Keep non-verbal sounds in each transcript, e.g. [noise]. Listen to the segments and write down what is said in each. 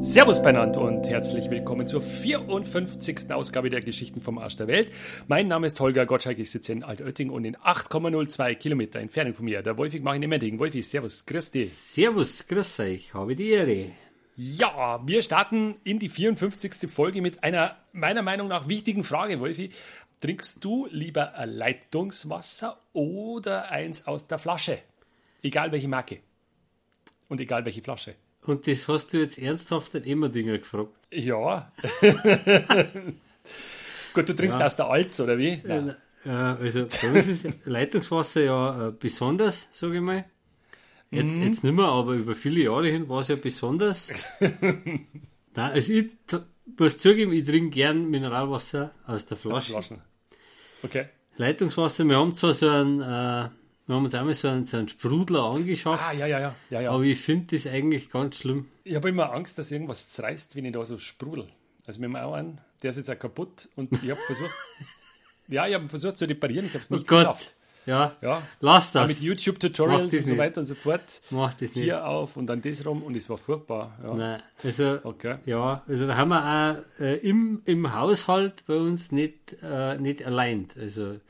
Servus beieinander und herzlich willkommen zur 54. Ausgabe der Geschichten vom Arsch der Welt. Mein Name ist Holger Gottschalk, ich sitze in Altötting und in 8,02 Kilometer Entfernung von mir. Der Wolfig mache ich nicht mehr Ding. Wolfi, servus, grüß dich. Servus, grüß euch, habe die Ehre. Ja, wir starten in die 54. Folge mit einer meiner Meinung nach wichtigen Frage, Wolfi. Trinkst du lieber Leitungswasser oder eins aus der Flasche? Egal welche Marke. Und egal welche Flasche. Und das hast du jetzt ernsthaft den Emmerdinger gefragt? Ja. [laughs] Gut, du trinkst Ja. aus der Alz, oder wie? Ja. also bei uns ist [laughs] Leitungswasser ja äh, besonders, sage ich mal. Jetzt, jetzt nicht mehr, aber über viele Jahre hin war es ja besonders. [laughs] Nein, also ich muss zugeben, ich trinke gern Mineralwasser aus der Flasche. Flaschen. Okay. Leitungswasser, wir haben zwar so einen, äh, wir haben uns einmal so einen, so einen Sprudler angeschafft, Ah, ja, ja, ja. ja, ja. aber ich finde das eigentlich ganz schlimm. Ich habe immer Angst, dass irgendwas zerreißt, wenn ich da so sprudel. Also mit dem auch einen, der ist jetzt auch kaputt und ich habe versucht, [laughs] ja, ich habe versucht zu reparieren, ich habe es nicht Oh geschafft. Ja, Ja, lass das. mit Mach YouTube-Tutorials und so weiter und so fort. Mach das nicht. Hier auf und dann das rum und es war furchtbar. Ja. Nein, also Okay. Ja, also da haben wir auch äh, im, im Haushalt bei uns nicht, äh, nicht allein. Also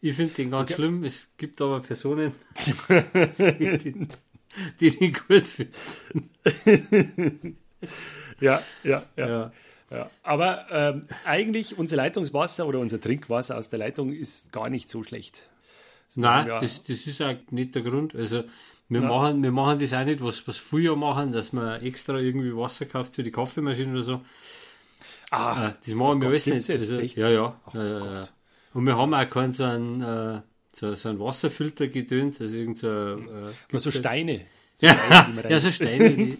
ich finde den ganz Okay. schlimm. Es gibt aber Personen, die, [laughs] die den gut finden. [laughs] Ja, ja, ja. Ja. ja. Aber ähm, eigentlich unser Leitungswasser oder unser Trinkwasser aus der Leitung ist gar nicht so schlecht. Das Nein, ja- das, das ist auch nicht der Grund. Also wir, Ja. machen, wir machen das auch nicht, was, was früher machen, dass man extra irgendwie Wasser kauft für die Kaffeemaschine oder so. Ah, Äh, das machen wir Gott, alles nicht. Also, ja, ja. Ach ja, ja. Und wir haben auch keinen so einen, äh, so, so einen Wasserfilter-Gedöns, also irgend so, äh, so ja- Steine. [laughs] Ja, Steine, die ja, so Steine. Die,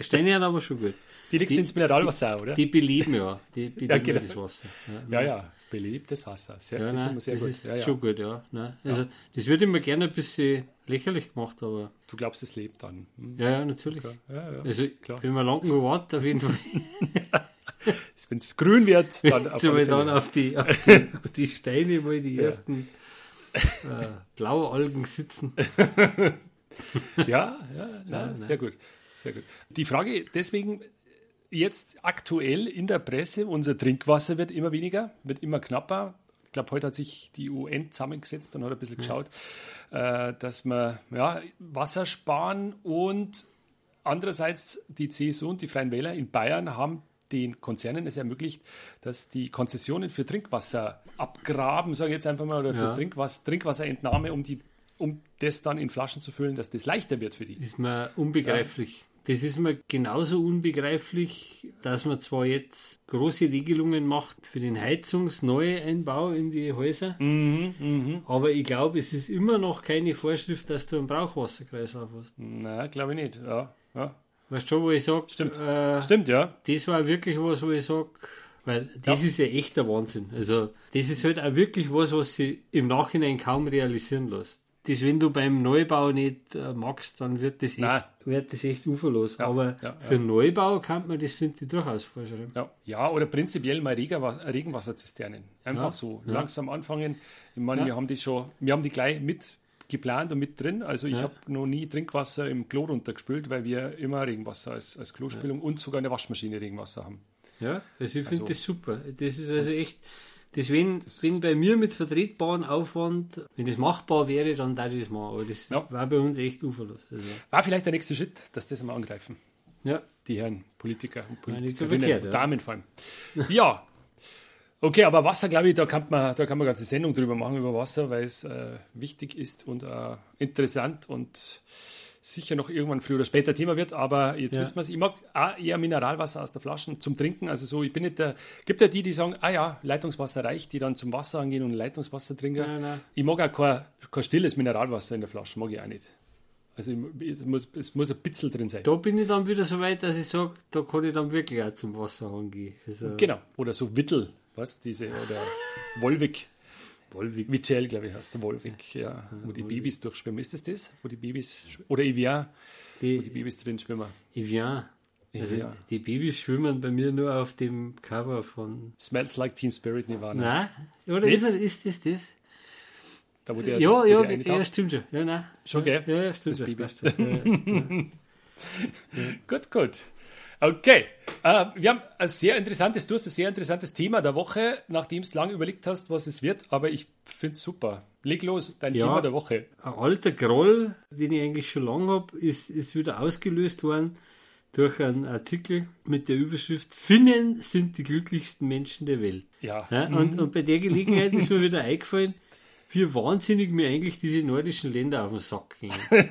Steine sind aber schon gut. Die die- ins Mineralwasser, oder? Die beleben ja. Die [laughs] beleben Ja, ja, genau. das Wasser. ja, ja, belebtes Wasser. Sehr, Ja, ist nein, das gut. ist Ja, ja. schon gut, ja. Nein, also, Das wird immer gerne ein bisschen lächerlich gemacht, aber Du glaubst, es lebt dann. Hm. ja, ja, natürlich. Ja, ja. Also, klar. wenn man lang genug wartet, auf jeden Fall, [laughs] [laughs] Wenn es grün wird, dann auf dann auf die, auf [laughs] die, auf die Steine mal die ersten äh, Blaualgen sitzen. [laughs] Ja, ja, na, sehr gut. Sehr gut. Die Frage deswegen jetzt aktuell in der Presse, unser Trinkwasser wird immer weniger, wird immer knapper. Ich glaube, heute hat sich die UN zusammengesetzt und hat ein bisschen geschaut, äh, dass wir ja, Wasser sparen und andererseits die CSU und die Freien Wähler in Bayern haben den Konzernen es ermöglicht, dass die Konzessionen für Trinkwasser abgraben, sage ich jetzt einfach mal, oder fürs Ja. Trinkwasser, Trinkwasserentnahme, um, die, um das dann in Flaschen zu füllen, dass das leichter wird für die. ist mir unbegreiflich. Das ist mir genauso unbegreiflich, dass man zwar jetzt große Regelungen macht für den Heizungsneueinbau in die Häuser, Mhm, aber ich glaube, es ist immer noch keine Vorschrift, dass du einen Brauchwasserkreislauf hast. Na, glaube ich nicht. Ja, ja. Weißt du schon, wo ich sage, Stimmt. äh, Stimmt, ja. das war wirklich was, wo ich sage, weil das ist ja echt der Wahnsinn. Also, das ist halt auch wirklich was, was sich im Nachhinein kaum realisieren lässt. Das, wenn du beim Neubau nicht äh, magst, dann wird das echt, Nein. wird das echt uferlos. Ja, Aber ja, für Neubau kann man das, finde ich, durchaus vorschreiben. Ja, ja oder prinzipiell mal Regenwa- Regenwasserzisternen. Einfach Ja, so ja. langsam anfangen. Ich meine, Ja. wir haben die schon, wir haben die gleich mit geplant und mit drin. Also ich Ja. habe noch nie Trinkwasser im Klo runtergespült, weil wir immer Regenwasser als, als Klospülung und sogar eine Waschmaschine Regenwasser haben. Ja, also ich finde Also- das super. Das ist also echt, das wenn, wenn bei mir mit vertretbarem Aufwand, wenn das machbar wäre, dann darf ich das machen. Aber das Ja. war bei uns echt uferlos. Also, War vielleicht der nächste Schritt, dass das mal angreifen. ja, Die Herren Politiker und Ja, nicht so Politikerinnen, verkehrt, ja. Damen vor allem. Ja. Okay, aber Wasser, glaube ich, da kann man, da kann man eine ganze Sendung drüber machen, über Wasser, weil es äh, wichtig ist und äh, interessant und sicher noch irgendwann früher oder später Thema wird. Aber jetzt Ja. wissen wir es. Ich mag auch eher Mineralwasser aus der Flasche zum Trinken. Also so, ich bin nicht der, gibt ja die, die sagen, ah ja, Leitungswasser reicht, die dann zum Wasser angehen und Leitungswasser trinken. Nein, nein. Ich mag auch kein, kein stilles Mineralwasser in der Flasche, mag ich auch nicht. Also ich, es, muss, es muss ein bisschen drin sein. Da bin ich dann wieder so weit, dass ich sage, da kann ich dann wirklich auch zum Wasser angehen. Also, Genau. Oder so Wittel, was? Diese, oder Wolwig. Wolwig. Vitell, glaube ich, heißt der Wolwig, ja. Wo die Babys durchschwimmen. Ist das das? Wo die Babys, oder Evian, wo die Die, Babys drin schwimmen. Evian. Also Evian. die Babys schwimmen bei mir nur auf dem Cover von. Smells like Teen Spirit Nirvana. Nein? Oder Nicht? ist, ist das das? Da, wo der, Ja, wo ja, der ja, stimmt schon. Ja, nein. Schon, gell? Ja, ja, stimmt Das schon. Baby. passt schon. Ja, ja. [laughs] Gut, gut. Okay, äh, wir haben ein sehr interessantes, du hast ein sehr interessantes Thema der Woche, nachdem du lange überlegt hast, was es wird, aber ich finde es super. Leg los, dein Ja. Thema der Woche. Ein alter Groll, den ich eigentlich schon lange habe, ist, ist wieder ausgelöst worden durch einen Artikel mit der Überschrift Finnen sind die glücklichsten Menschen der Welt. Ja, Ja, und, und bei der Gelegenheit ist mir wieder [laughs] eingefallen, wie wahnsinnig mir eigentlich diese nordischen Länder auf den Sack gehen. [laughs]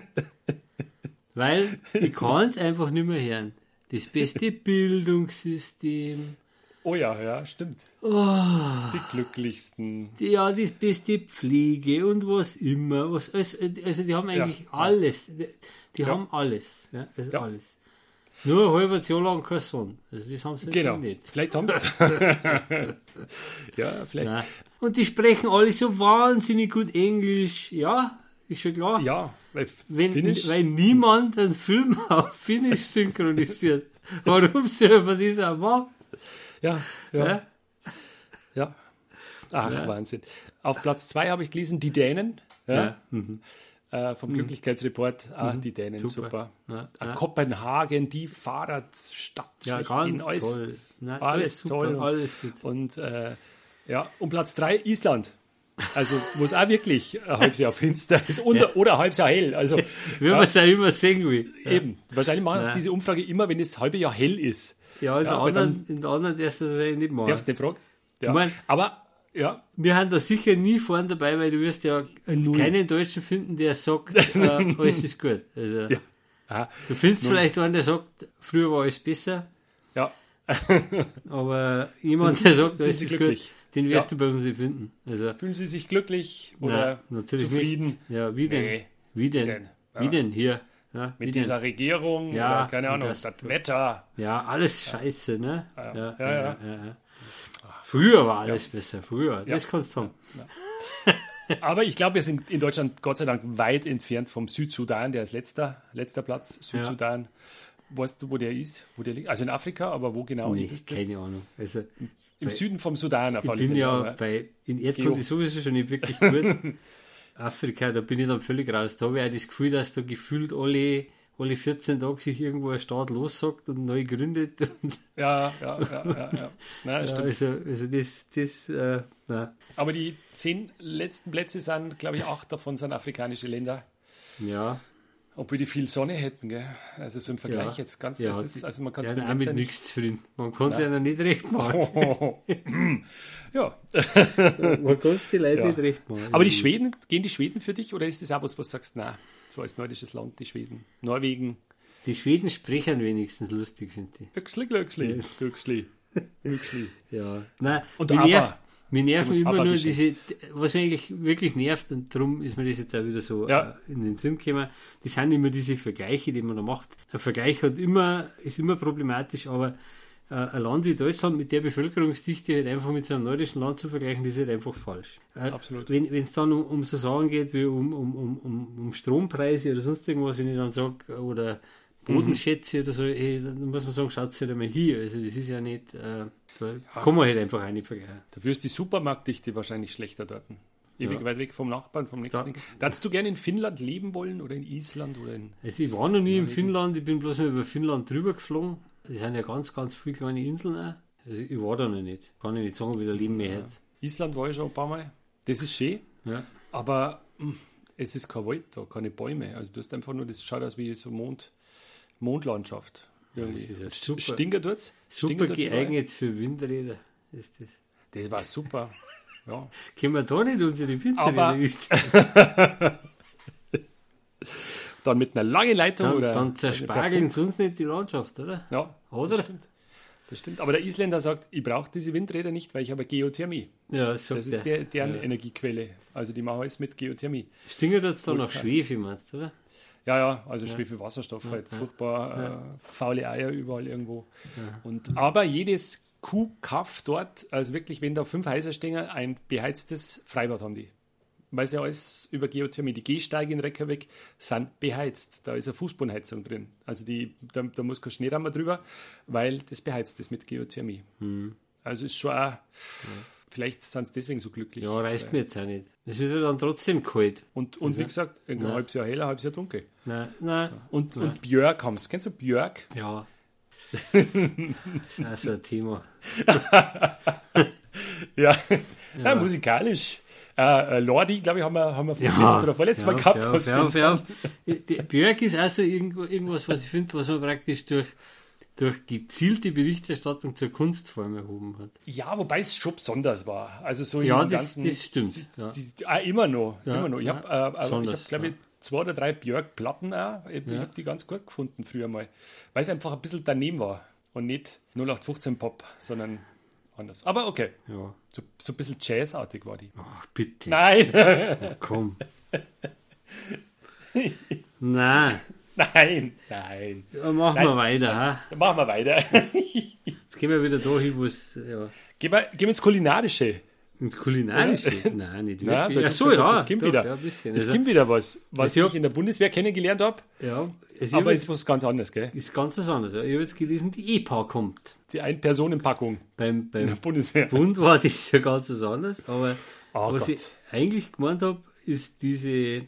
Weil ich kann es einfach nicht mehr hören. Das beste [laughs] Bildungssystem, oh ja, ja, stimmt. Oh. Die glücklichsten. die- ja, das beste Pflege und was immer. Was, also, also die haben eigentlich ja. alles. Die, die Ja. haben alles. Ja, also alles. Nur ein halbes Jahr lang kein Sohn. Also das haben sie Genau. nicht. Vielleicht haben sie. [laughs] ja, vielleicht. Nein. Und die sprechen alle so wahnsinnig gut Englisch. Ja, ist schon klar. Ja, weil Wenn, Finnisch. weil niemand einen Film [laughs] auf Finnisch synchronisiert. Warum soll man das auch machen? ja, ja, Ja? ja. Ach, Wahnsinn. Auf Platz zwei habe ich gelesen, die Dänen. Ja. Ja. Mhm. Äh, vom Glücklichkeitsreport. Ah, die Dänen, super. Ja, Ah, ja. Kopenhagen, die Fahrradstadt. Ja, ganz alles, toll. Nein, alles super, toll. alles gut. Und äh, ja, und Platz drei Island. Also, es auch wirklich ein halbes Jahr finster ist oder, oder ein halbes Jahr hell. Also, Wie man es auch immer sehen will. Ja, eben. Wahrscheinlich machen sie Ja. diese Umfrage immer, wenn das halbe Jahr hell ist. ja in, Ja, der anderen, in der anderen darfst du das eigentlich nicht machen. Darfst du nicht fragen? Ja. Ich mein- Aber, ja, Wir haben da sicher nie vorne dabei, weil du wirst ja Null. keinen Deutschen finden, der sagt, [laughs] äh, alles ist gut. Also, Ja. Du findest vielleicht einen, der sagt, früher war alles besser, ja, aber [laughs] jemand, Sind- der sagt, alles ist glücklich? gut, den wirst Ja. du bei uns nicht finden. Also, fühlen Sie sich glücklich oder nein, natürlich zufrieden Nicht. Ja, wie denn? Nee. Wie denn? denn? Wie Ja. denn hier? Ja, wie mit denn? dieser Regierung Ja, oder keine Ahnung, das- das, Wetter? Ja, alles scheiße, ne? Ja, Ja, ja. Früher war alles besser, früher. Das kannst du. Aber ich glaube, wir sind in Deutschland Gott sei Dank weit entfernt vom Südsudan, der ist letzter, letzter Platz. Südsudan. Weißt du, wo der ist? Wo der liegt? Also in Afrika, aber wo genau? Nee, ist das keine Ahnung. Also, Im Süden vom Sudan auf ich alle bin Fälle. ja bei, in Erdkunde sowieso schon nicht wirklich gut. [laughs] Afrika, da bin ich dann völlig raus. Da habe ich auch das Gefühl, dass da gefühlt alle, alle 14 Tage sich irgendwo ein Staat lossagt und neu gründet. Und, Ja, ja, ja, ja. ja. [laughs] Na, ja, also, also das, das, äh, nein. Aber die zehn letzten Plätze sind, glaube ich, acht davon sind afrikanische Länder. Ja, Obwohl die viel Sonne hätten, gell? Also so im Vergleich Ja. jetzt ganz, Ja, ist, also man kann es auch mit nichts zufrieden. Man kann es ja nicht recht machen. [laughs] ja. Man kann es die Leute Ja. nicht recht machen. Aber die Schweden, gehen die Schweden für dich oder ist das auch was, was du sagst, na, so als nordisches Land, die Schweden? Norwegen, Die Schweden sprechen wenigstens lustig, finde ich. Glücksli, Glücksli, Glücksli, [laughs] Glücksli. Ja. Nein, Und aber- nervt, mich nerven immer nur diese, was mich eigentlich wirklich nervt, und darum ist mir das jetzt auch wieder so Ja. äh, in den Sinn gekommen, die sind immer diese Vergleiche, die man da macht. Ein Vergleich hat immer, ist immer problematisch, aber äh, ein Land wie Deutschland mit der Bevölkerungsdichte halt einfach mit so einem nordischen Land zu vergleichen, das ist halt einfach falsch. Äh, Absolut. Wenn es dann um, um so Sachen geht wie um, um, um, Strompreise oder sonst irgendwas, wenn ich dann sage, oder Bodenschätze oder so, ey, dann muss man sagen, schaut halt einmal hier. Also das ist ja nicht, äh, da kann man halt einfach auch nicht vergleichen. Dafür ist die Supermarktdichte wahrscheinlich schlechter dort. Ewig Ja. weit weg vom Nachbarn, vom nächsten. Da- Darfst du gerne in Finnland leben wollen oder in Island oder in. Also ich war noch nie in Finnland, ich bin bloß mal über Finnland drüber geflogen. Das sind ja ganz, ganz viele kleine Inseln auch. Also ich war da noch nicht. Kann ich nicht sagen, wie der Leben mehr hat. Island war ich schon ein paar Mal. Das ist schön, Ja. aber hm, es ist kein Wald da, keine Bäume. Also du hast einfach nur, das schaut aus wie so Mond, Mondlandschaft. Irgendwie. das ja super. Stinker tut's? Super geeignet für Windräder ist das. Das war super. Ja. [laughs] Können wir da nicht unsere Windräder? [laughs] Dann mit einer langen Leitung Dann, oder. dann zerspargeln sie uns nicht die Landschaft, oder? Ja, Oder? Das stimmt. Das stimmt. Aber der Isländer sagt, ich brauche diese Windräder nicht, weil ich habe Geothermie. Ja, so Das ist der, deren Energiequelle. Also die machen alles mit Geothermie. Stinger jetzt dann nach. Schwefel, meinst du, oder? Ja, ja, also Schwefel, Wasserstoff, halt furchtbar äh, faule Eier überall irgendwo. Und, aber jedes Kuhkaff dort, also wirklich, wenn da fünf Häuser stehen, ein beheiztes Freibad haben die. Weil sie alles über Geothermie, die Gehsteige in Reckjavik sind beheizt. Da ist eine Fußbodenheizung drin. Also die, da, da muss kein Schneerammer drüber, weil das beheizt ist mit Geothermie. Also ist schon auch, vielleicht sind sie deswegen so glücklich. Ja, reißt mir jetzt auch nicht. Es ist ja dann trotzdem kalt. Und, und wie gesagt, ein Nein. halbes Jahr heller, halbes Jahr dunkel. Nein, nein. Und, und Björk haben sie. Kennst du Björk? Ja. [laughs] Das ist ein Thema. [laughs] Ja, ja. musikalisch. Äh, äh, Lordi, glaube ich, haben wir, haben wir Ja, letztes oder vorletztes ja, Mal gehabt. ja, ja, ja. Björk ist also irgendwo, irgendwas, was ich finde, was man praktisch durch, durch gezielte Berichterstattung zur Kunstform erhoben hat. Ja, wobei es schon besonders war. Also so in Ja, das, ganzen. das stimmt. Ja. Die, ah, immer noch, Ja, immer noch. Ich ja, habe, äh, aber ich habe, glaube ich, zwei oder drei Björk-Platten auch. Ich, ich habe die ganz gut gefunden früher mal. Weil es einfach ein bisschen daneben war. Und nicht 0815 Pop, sondern anders. Aber okay, ja. so, so ein bisschen jazzartig war die. Ach, bitte. Nein, Komm. [laughs] Nein, [laughs] nein, nein. ja, machen wir weiter. Ha? Dann machen wir weiter. [laughs] Jetzt gehen wir wieder dahin, wo es ja, gehen, wir, gehen wir ins Kulinarische. ins Kulinarische. Nein, nicht [laughs] Ja, wirklich. da Ach gibt's so, ja das- ja. doch, wieder. Ja. Es Also, gibt wieder was, was Also- ich in der Bundeswehr kennengelernt habe. ja, es Aber ist was ganz anderes, gell? ist ganz was anderes. Ja. Ich habe jetzt gelesen, die EPA kommt. Die Ein-Personen-Packung Beim, in der beim Bundeswehr. Bund war das ja ganz was anderes. Aber Oh was Gott. ich eigentlich gemeint habe, ist diese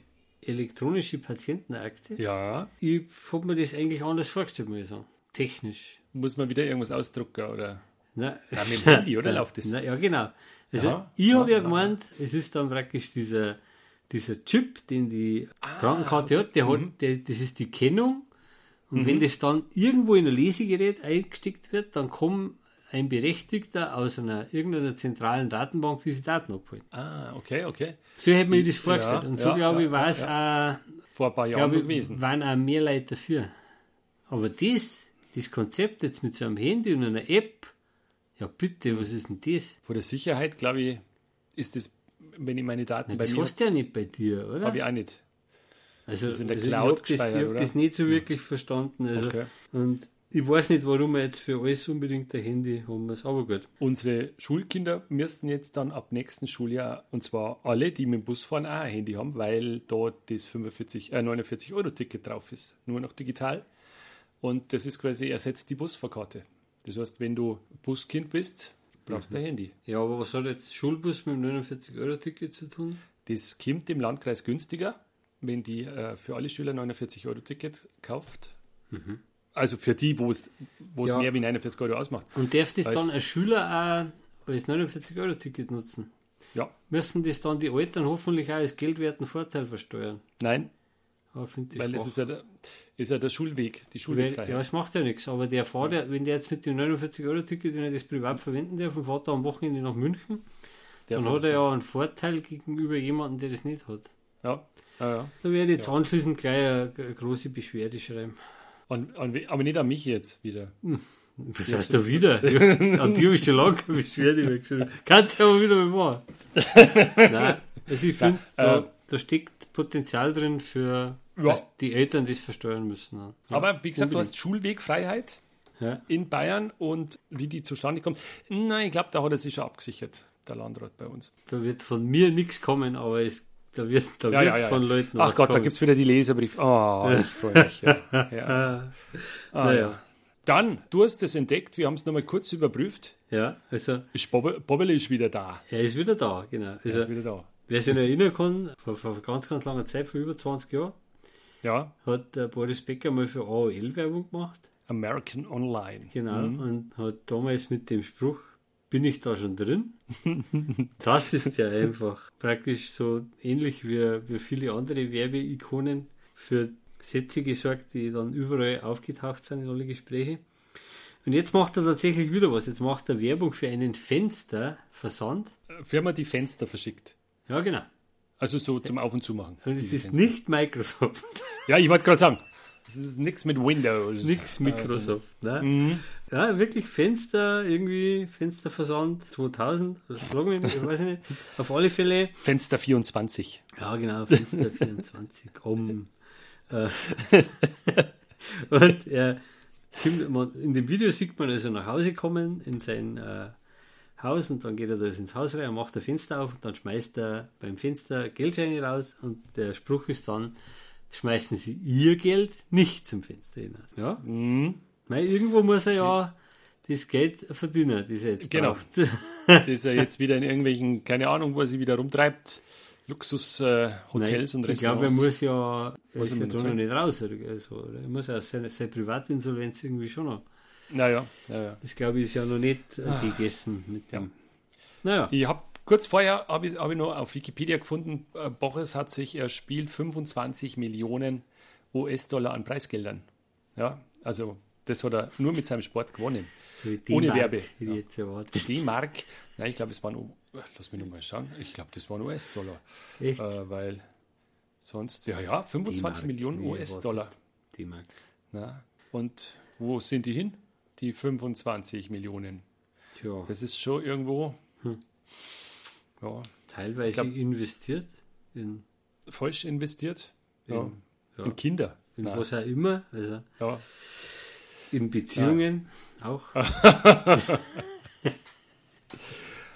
elektronische Patientenakte. Ja, Ich habe mir das eigentlich anders vorgestellt, muss ich sagen. Technisch. muss man wieder irgendwas ausdrucken oder? Na, Ja, mit dem Handy, oder? [laughs] Läuft das? Na, ja, genau. Also, Ja, ich habe ja, ja, gemeint, es ist dann praktisch dieser, dieser Chip, den die Ah, Krankenkarte hat, der Mhm. hat der, das ist die Kennung. Und wenn das dann irgendwo in ein Lesegerät eingesteckt wird, dann kommt ein Berechtigter aus einer irgendeiner zentralen Datenbank diese Daten abholen. Ah, okay, okay. So hätte mir das vorgestellt. Und so ja, glaube ich, ja, war es ja, auch, Vor ein paar Jahren ich, gewesen. waren auch mehr Leute dafür. Aber das, das Konzept jetzt mit so einem Handy und einer App, ja bitte, was ist denn das? Vor der Sicherheit, glaube ich, ist das, wenn ich meine Daten Na, bei das mir hast du ja nicht bei dir, oder? habe ich auch nicht. Also, ist in der also Cloud ich habe das, hab das nicht so wirklich verstanden. Also, Okay. Und ich weiß nicht, warum wir jetzt für alles unbedingt ein Handy haben muss, aber gut. Unsere Schulkinder müssten jetzt dann ab nächsten Schuljahr, und zwar alle, die mit dem Bus fahren, auch ein Handy haben, weil dort das 45, äh, 49 Euro Ticket drauf ist. Nur noch digital. Und das ist quasi ersetzt die Busfahrkarte. Das heißt, wenn du Buskind bist, brauchst du ein Handy. Ja, aber was hat jetzt Schulbus mit dem 49-Euro-Ticket zu tun? Das kommt im Landkreis günstiger, wenn die äh, für alle Schüler 49 Euro Ticket kauft. Also für die, wo es wo es Ja. mehr wie 49 Euro ausmacht. Und darf das Weiß- dann ein Schüler auch als 49-Euro-Ticket nutzen? Ja, Müssen das dann die Eltern hoffentlich auch als geldwerten Vorteil versteuern? nein, Aber ich weil es schwach. ist ja, der, ist ja der Schulweg, die Schulwegfreiheit. ja, es macht ja nichts, aber der fährt ja, wenn der jetzt mit dem 49-Euro-Ticket, wenn er das privat verwenden darf und fährt da am Wochenende nach München, Der dann hat er ja einen Vorteil gegenüber jemandem, der das nicht hat. Ja, ja, ja. Da werde ich jetzt anschließend gleich eine, eine große Beschwerde schreiben. An, an, we- aber nicht an mich jetzt wieder. Was heißt da wieder? [laughs] An die habe ich schon lange keine Beschwerde mehr geschrieben. Kannst du aber wieder mal machen. Nein, also ich finde, da, äh, da steckt Potenzial drin für, Ja. dass die Eltern das versteuern müssen. Ja, Aber wie gesagt, du unbedingt. hast Schulwegfreiheit Ja. in Bayern und wie die zustande kommt. Nein, ich glaube, da hat er sich schon abgesichert, der Landrat bei uns. Da wird von mir nichts kommen, aber es, da wird, da Ja, wird ja, von. Leuten Ach Gott, da kommen. gibt es wieder die Leserbrief. Oh, ich freue mich. Ja. [laughs] Ja. Ah, Ah, naja. ja. Dann, du hast es entdeckt, wir haben es nochmal kurz überprüft. ja, also Ist Bobbe, Bobbele ist wieder da. er ist wieder da, genau. Er Also, ist wieder da. wer sich erinnern kann, vor, vor ganz, ganz langer Zeit, vor über 20 Jahren, Ja, hat der Boris Becker mal für AOL Werbung gemacht. American Online. Genau, und hat damals mit dem Spruch, bin ich da schon drin? Das ist ja einfach praktisch so ähnlich wie, wie viele andere Werbeikonen für Sätze gesorgt, die dann überall aufgetaucht sind in alle Gespräche. Und jetzt macht er tatsächlich wieder was. Jetzt macht er Werbung für einen Fensterversand. Firma, die Fenster verschickt. Ja, genau. Also so zum Auf- und Zumachen. Und es ist Fenster. nicht Microsoft, Ja, ich wollte gerade sagen, das ist nichts mit Windows. nichts Microsoft. ne? Mhm. Ja, wirklich Fenster, irgendwie Fensterversand 2000, oder schlagen wir ich weiß nicht. Auf alle Fälle Fenster 24. Ja, genau, Fenster 24. [laughs] Um. Äh, [laughs] und er, in dem Video sieht man also nach Hause kommen in sein äh, Haus und dann geht er da ins Haus rein, macht ein Fenster auf und dann schmeißt er beim Fenster Geldscheine raus und der Spruch ist dann, schmeißen Sie Ihr Geld nicht zum Fenster hinaus. Ja, Mhm. weil irgendwo muss er ja das Geld verdienen, das er jetzt Genau. braucht. [laughs] Das ist ja jetzt wieder in irgendwelchen, keine Ahnung, wo er sich wieder rumtreibt. Luxus-Hotels äh, und ich glaube, er Restaurants. muss ja, er Was ist er ja da noch nicht raus. Oder so, oder? Er muss ja seine, seine Privatinsolvenz irgendwie schon noch Naja, naja. Das glaube ich ist ja noch nicht äh, gegessen mit dem. Naja. Ich habe kurz vorher habe ich, hab ich noch auf Wikipedia gefunden, äh, Boris hat sich erspielt 25 Millionen US-Dollar an Preisgeldern. Ja, also das hat er nur mit seinem Sport gewonnen. Ohne D-Mark Werbe, ja. erwartet. D-Mark, nein, ich glaube, es waren, lass mich noch mal schauen, ich glaube, das waren US-Dollar. Echt? Äh, weil sonst, ja, ja, 25 D-Mark, Millionen US-Dollar. D-Mark. Na, und wo sind die hin? Die 25 Millionen. Tja, Das ist schon irgendwo, Hm. Ja, teilweise glaub- investiert in, falsch investiert. Ja. in, ja, In Kinder. in Nein. was auch immer. Also Ja. in Beziehungen auch. [laughs]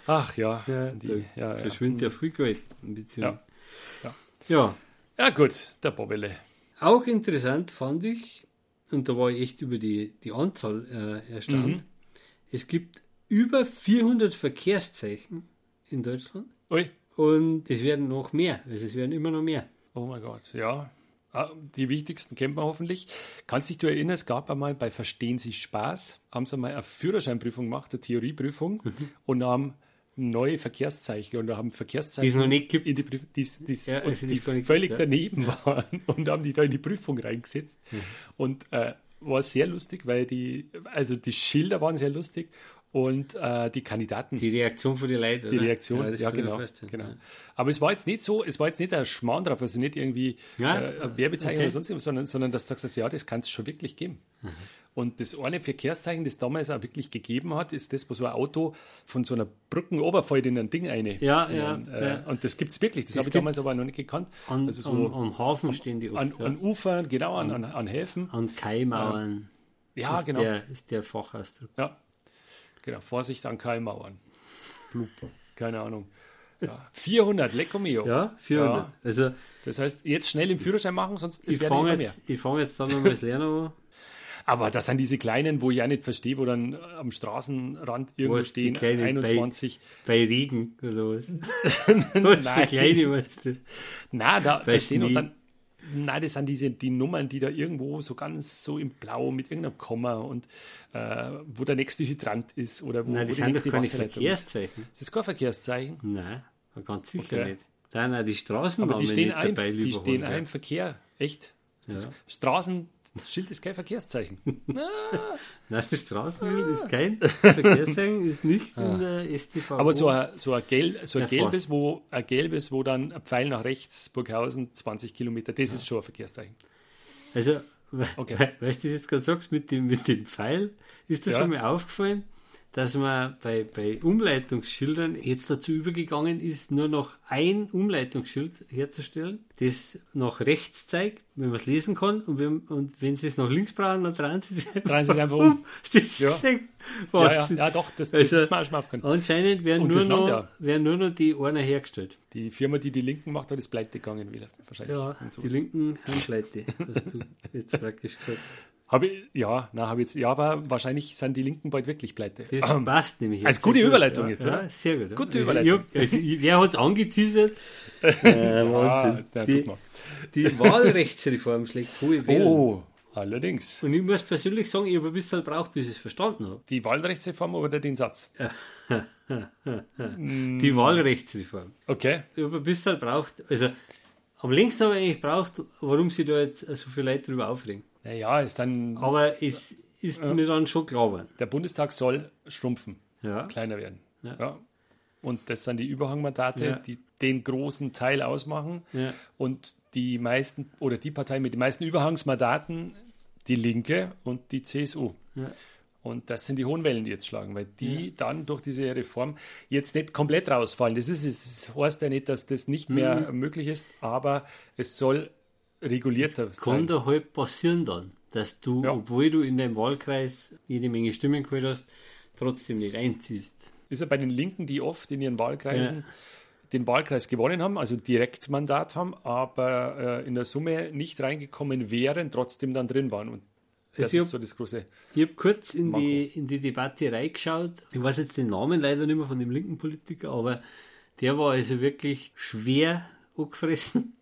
Ach ja, Ja, die, ja, ja. verschwindet ja viel Geld in Beziehungen. Ja. ja. ja, gut, der Bobbele. Auch interessant fand ich, und da war ich echt über die, die Anzahl äh, erstaunt, Mhm. es gibt über 400 Verkehrszeichen in Deutschland Ui, und es werden noch mehr, also es werden immer noch mehr. oh mein Gott, ja. Ah, Die wichtigsten kennt man hoffentlich. Kannst dich du erinnern, es gab einmal bei Verstehen Sie Spaß, haben sie mal eine Führerscheinprüfung gemacht, eine Theorieprüfung, Mhm. und haben neue Verkehrszeichen und da haben Verkehrszeichen Die es noch nicht gibt. in die, die's, die's, Ja, also die völlig gibt, ja. daneben waren [laughs] und haben die da in die Prüfung reingesetzt. Mhm. Und äh, war sehr lustig, weil die, also die Schilder waren sehr lustig und äh, die Kandidaten, Die Reaktion von den Leuten. die oder? Reaktion, ja, mir genau, vorstellen, genau. ja. Aber es war jetzt nicht so, es war jetzt nicht ein Schmarrn drauf, also nicht irgendwie Ja, äh, ein Werbezeichen okay. oder sonst irgendwas, sondern, sondern dass du sagst, ja, das kann es schon wirklich geben. Mhm. Und das eine Verkehrszeichen, das damals auch wirklich gegeben hat, ist das, wo so ein Auto von so einer Brückenoberfall in ein Ding eine. Ja, ja, äh, ja. Und das gibt es wirklich, das, Das habe ich damals aber noch nicht gekannt. An, also am, so am Hafen stehen die oft. an, ja. an Ufern, genau, an, an, an Häfen. An Kaimauern Ja, ist, genau. der, ist der Fachausdruck. Ja, genau. Vorsicht an Keimauern. Blub. Keine Ahnung. Ja. 400, Lecco mio. Ja, 400. Ja. Also Das heißt, jetzt schnell im Führerschein machen, sonst es ich werden immer fange mehr. jetzt, ich fang jetzt dann nochmal das Lernen an. [laughs] Aber das sind diese kleinen, wo ich auch nicht verstehe, wo dann am Straßenrand irgendwo Was, stehen, kleinen 21. Bei Regen oder was? [laughs] was Nein. kleine du? Na, da, Bei da stehen Schnee. dann. Nein, das sind diese die Nummern, die da irgendwo so ganz so im Blau mit irgendeinem Komma und äh, wo der nächste Hydrant ist oder wo, Nein, wo das die sind doch nächste Wasserleitung ist. Verkehrszeichen. Das ist kein Verkehrszeichen. Nein, ganz sicher Okay. nicht. Nein, nein, die Straßennamen Aber die stehen, nicht ein, dabei, die stehen ein im Verkehr. Echt? Das Ja. Straßenschild ist kein Verkehrszeichen. [laughs] Nein, das Straßenschild ist kein [laughs] Verkehrszeichen, ist nicht in der STV. Ah. Aber so ein, so ein, Gel, so ein Ja, gelbes, wo ein gelbes, wo dann ein Pfeil nach rechts, Burghausen, 20 Kilometer, das ist schon ein Verkehrszeichen. Also, Okay. we weißt du, das jetzt gerade sagst, mit dem, mit dem Pfeil, ist dir Ja. schon mal aufgefallen, dass man bei, bei Umleitungsschildern jetzt dazu übergegangen ist, nur noch ein Umleitungsschild herzustellen, das nach rechts zeigt, wenn man es lesen kann, und wenn, und wenn sie es nach links brauchen, dann drehen sie es einfach, Drehen sie es einfach [laughs] um. Das ist Ja. echt Ja, ja, ja, doch, das, das Also- ist mir auch schon mal aufgefallen. Anscheinend werden nur, das noch, ja. werden nur noch die einer hergestellt. Die Firma, die die Linken macht, hat ist pleite gegangen wieder. Wahrscheinlich. Ja, die linken Handleute, hast du jetzt praktisch gesagt. [laughs] Habe ich, ja, na, habe jetzt, ja, aber wahrscheinlich sind die Linken bald wirklich pleite. Das passt nämlich. als jetzt gute sehr gut. Überleitung ja, jetzt, ja, oder? sehr gut. ja. Gute Also Überleitung. Ich also ich, wer hat es angeteasert? [laughs] Äh, Ah, Wahnsinn. na, die, die Wahlrechtsreform schlägt hohe Wellen. Oh, allerdings. Und ich muss persönlich sagen, ich habe ein bisschen gebraucht, bis ich es verstanden habe. Die Wahlrechtsreform oder den Satz? [laughs] Die Wahlrechtsreform. Okay. Ich habe ein bisschen gebraucht. Also, am längsten habe ich eigentlich gebraucht, warum sie da jetzt so viele Leute darüber aufregen. Naja, ist dann, Aber es ist mir dann schon geworden. der Bundestag soll schrumpfen, Ja. kleiner werden. Ja. Ja. Und das sind die Überhangmandate, Ja. die den großen Teil ausmachen. Ja. Und die meisten, oder die Partei mit den meisten Überhangsmandaten, die Linke und die CSU. Ja. Und das sind die hohen Wellen, die jetzt schlagen, weil die dann durch diese Reform jetzt nicht komplett rausfallen. Das ist es. Das heißt ja nicht, dass das nicht mehr Mhm. möglich ist, aber es soll regulierter Kann sein. da halt passieren dann, dass du, Ja. obwohl du in deinem Wahlkreis jede Menge Stimmen geholt hast, trotzdem nicht einziehst. Ist ja bei den Linken, die oft in ihren Wahlkreisen Ja. den Wahlkreis gewonnen haben, also Direktmandat haben, aber äh, in der Summe nicht reingekommen wären, trotzdem dann drin waren. Und das Also ist so das große. Ich habe kurz in die, in die Debatte reingeschaut. Ich weiß jetzt den Namen leider nicht mehr von dem linken Politiker, aber der war also wirklich schwer angefressen.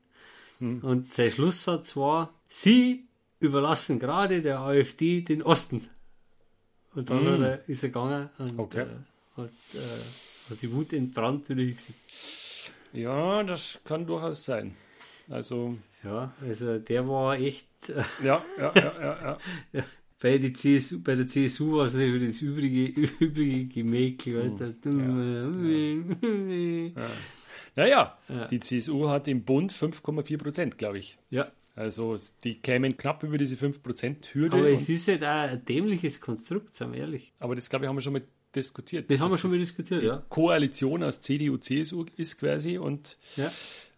Hm. Und sein Schlusssatz war, Sie überlassen gerade der AfD den Osten. Und dann er, ist er gegangen und Okay. äh, hat, äh, hat die Wut entbrannt hingesetzt. Ja, das kann durchaus sein. Also, Ja, also der war echt, äh, ja, ja, ja, ja. ja. bei, die CSU, bei der CSU war es natürlich das übrige, [laughs] übrige Gemäkel. Hm, Ja. Ja. Die CSU hat im Bund 5,4 Prozent, glaube ich. ja, Also die kämen knapp über diese 5%-Hürde. aber es ist halt auch ein dämliches Konstrukt, sagen wir ehrlich. aber das, glaube ich, haben wir schon mal diskutiert. Das haben wir schon mal diskutiert, ja. Koalition aus CDU, CSU ist quasi und Ja,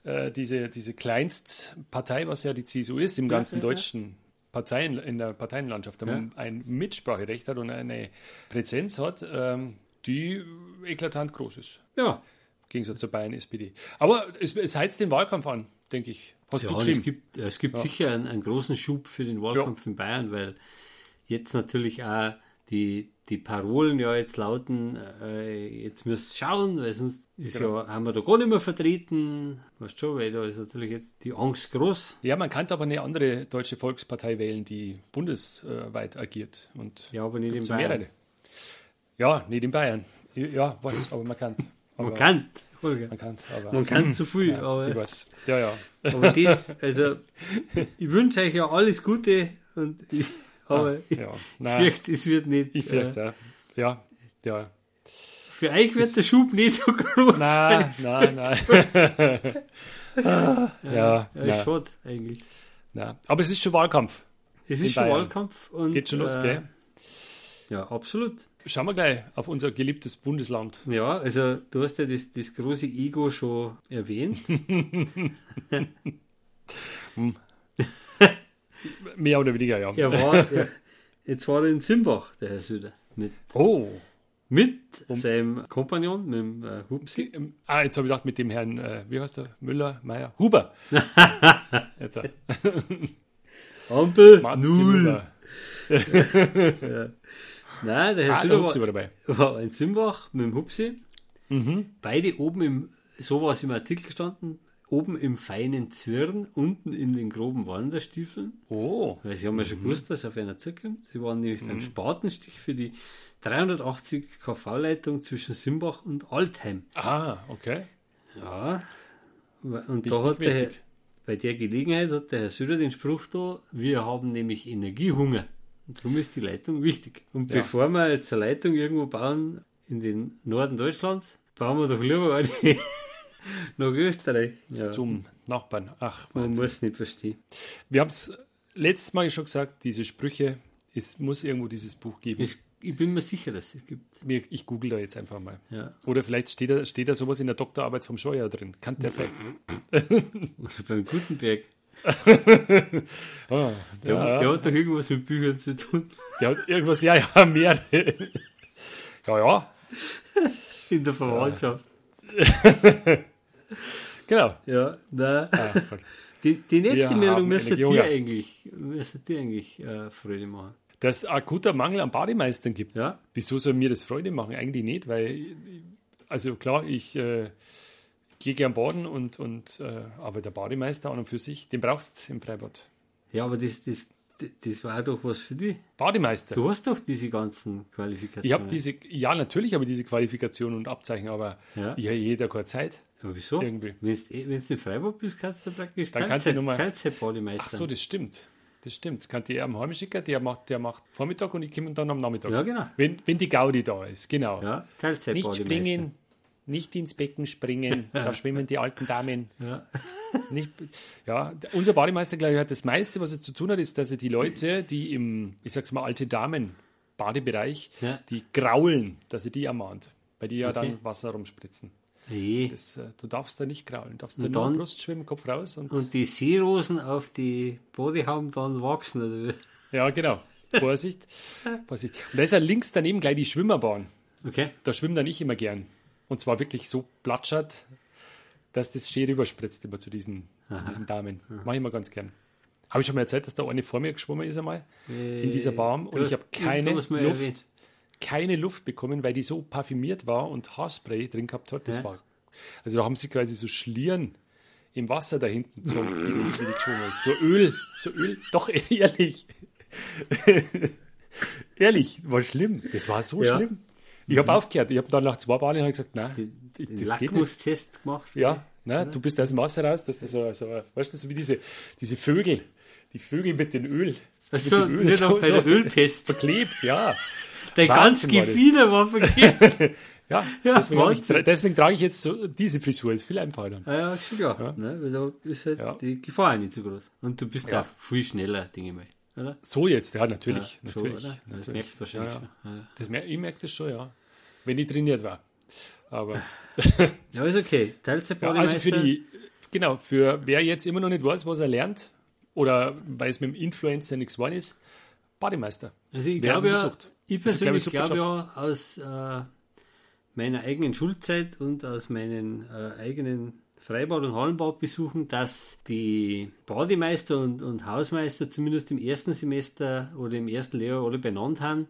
äh, diese, diese Kleinstpartei, was ja die CSU ist, im ganzen ja, ja. deutschen Parteien, in der Parteienlandschaft, Ja. ein Mitspracherecht hat und eine Präsenz hat, ähm, die eklatant groß ist. ja. Gegensatz zur Bayern SPD. Aber es, es heizt den Wahlkampf an, denke ich. Hast Ja, du es gibt, es gibt Ja. sicher einen, einen großen Schub für den Wahlkampf in Bayern, weil jetzt natürlich auch die, die Parolen ja jetzt lauten, äh, jetzt müsst ihr schauen, weil sonst ist Genau. ja, haben wir da gar nicht mehr vertreten. Weißt schon, weil da ist natürlich jetzt die Angst groß. Ja, man kann aber eine andere deutsche Volkspartei wählen, die bundesweit agiert. Und Ja, aber nicht in ja Bayern. mehrere. Ja, nicht in Bayern. Ja, was, aber man kann. Man kann, Holger. Man kann, aber. Man kann zu viel, ja, ich aber, weiß. Ja, ja. aber das, also ich wünsche euch ja alles Gute und ich, aber ich, ja. ich fürchte, es wird nicht. ich äh, fürchte, ja. Ja, ja. für euch wird der Schub nicht so groß. Nein, nein, [laughs] nein. [laughs] ja, Ja, ist nein, schade eigentlich. nein. Aber es ist schon Wahlkampf. Es ist schon. Wahlkampf. Und, Geht schon los, äh, gell? Ja, absolut. Schauen wir gleich auf unser geliebtes Bundesland. Ja, also du hast ja das, das große Ego schon erwähnt. [laughs] Mehr oder weniger, ja. Er war, er, jetzt war er in Zimbach, der Herr Söder, mit, Oh. mit seinem Kompagnon, mit dem äh, Hupsi. Ähm, Ah, jetzt habe ich gedacht, mit dem Herrn, äh, wie heißt er? Müller, Meier, Huber. [laughs] jetzt, Ampel, Martin null. Huber. Nein, der Herr Ah, Hupsi war, war dabei. war in Zimbach mit dem Hupsi. Mhm. Beide oben im, so war es im Artikel gestanden, oben im feinen Zwirn, unten in den groben Wanderstiefeln. Oh. Weil sie haben ja Mhm. schon gewusst, dass auf einer zukommt. Sie waren nämlich beim Spatenstich für die 380 kV-Leitung zwischen Simbach und Altheim. Ah, okay. Ja. Und Wichtig, da hat der Herr, wichtig. bei der Gelegenheit hat der Herr Söder den Spruch da, wir haben nämlich Energiehunger. Und darum ist die Leitung wichtig. Und Ja. bevor wir jetzt eine Leitung irgendwo bauen in den Norden Deutschlands, bauen wir doch lieber eine [laughs] nach Österreich. Ja. Zum Nachbarn. Ach, Man Wahnsinn. muss nicht verstehen. Wir haben es letztes Mal schon gesagt, diese Sprüche, es muss irgendwo dieses Buch geben. Ich, ich bin mir sicher, dass es gibt. Mir- ich google da jetzt einfach mal. Ja. Oder vielleicht steht da, steht da sowas in der Doktorarbeit vom Scheuer drin. Kann der sein? [laughs] Oder beim Gutenberg. [laughs] Ah, Der, ja, der hat doch irgendwas mit Büchern zu tun. der hat irgendwas, ja, ja, mehr. ja, ja, In der Verwandtschaft. [laughs] genau. Ja, nein. Ah. Die, die nächste Wir Meldung müsste dir eigentlich, müsste dir eigentlich äh, Freude machen. Dass es akuter Mangel an Bademeistern gibt. Ja? Wieso soll mir das Freude machen? Eigentlich nicht, weil, also klar, ich äh, gehe gern baden und, und äh, aber der Bademeister an und für sich, den brauchst du im Freibad. Ja, aber das, das, das war doch was für dich. Bademeister. Du hast doch diese ganzen Qualifikationen. Ich habe diese, ja, natürlich habe ich diese Qualifikation und Abzeichen, aber Ja. ich habe jeder keine Zeit. Aber wieso? irgendwie. Wenn du in Freiburg bist, kannst du praktisch Dann kannst du nur mal- Teilzeit-Bademeister. Ach so, das stimmt. Das stimmt. Kann die am Heim schicken, der macht, der macht Vormittag und ich komme dann am Nachmittag. Ja, genau. Wenn, wenn die Gaudi da ist, genau. Ja, nicht Teilzeit-Bademeister. springen, nicht ins Becken springen, [laughs] da schwimmen die alten Damen. Ja. Nicht, ja, unser Bademeister, glaube ich, hat das meiste, was er zu tun hat, ist, dass er die Leute, die im, ich sag's mal, alte Damen Badebereich, Ja. die graulen, dass er die ermahnt, weil die ja Okay. dann Wasser rumspritzen. Das, äh, du darfst da nicht kraulen, du darfst da Und nur dann- Brust schwimmen, Kopf raus und, Und die Seerosen auf die Badehauben dann wachsen. Oder? ja, genau. Vorsicht. [laughs] Vorsicht. Und da ist ja links daneben gleich die Schwimmerbahn. Okay. Da schwimmen dann ich immer gern. Und zwar wirklich so platschert, dass das schön rüberspritzt immer zu diesen, zu diesen Damen. Mache ich immer ganz gern. Habe ich schon mal erzählt, dass da eine vor mir geschwommen ist einmal in dieser Bahn und ich habe keine Luft, erwähnt. keine Luft bekommen, weil die so parfümiert war und Haarspray drin gehabt hat. Das Ja. war, also da haben sie quasi so Schlieren im Wasser da hinten, so, wie die geschwommen ist. So Öl, so Öl, doch [laughs] ehrlich. [laughs] Ehrlich, war schlimm. Das war so Ja. schlimm. Ich habe aufgehört. Ich habe dann nach zwei Bahnen gesagt, nein, Den das. Lackmustest gemacht. Ja, ne, du bist aus dem Wasser raus, dass du so, so weißt du, so wie diese, diese Vögel, die Vögel mit dem Öl. Mit dem Öl so- noch bei der so Ölpest. Verklebt, ja. [laughs] Dein ganz Wahnsinn war das. Gefieder war verkehrt. [laughs] Ja, [laughs] Ja, deswegen, ich, deswegen trage ich jetzt so diese Frisur, ist viel einfacher dann. Ah ja, schon klar. Ne? Weil da ist halt Ja. die Gefahr nicht so groß. Und du bist Ja. auch viel schneller, denke ich mal. Oder? So jetzt, ja, natürlich. Ja, schon, natürlich, oder? Ja, Das natürlich. merkst du wahrscheinlich ja, ja. schon. Das mer ich merke das schon, ja. Wenn ich trainiert war. Aber [laughs] Ja, ist okay. Teilzeit ja, also für die, genau, für wer jetzt immer noch nicht weiß, was er lernt, oder weil es mit dem Influencer nichts geworden ist, Bademeister. Also ich glaube ja, ich persönlich glaube ja aus äh, meiner eigenen Schulzeit und aus meinen äh, eigenen Freibad- und Hallenbadbesuchen, dass die Bademeister und, und Hausmeister zumindest im ersten Semester oder im ersten Lehrjahr alle benannt haben,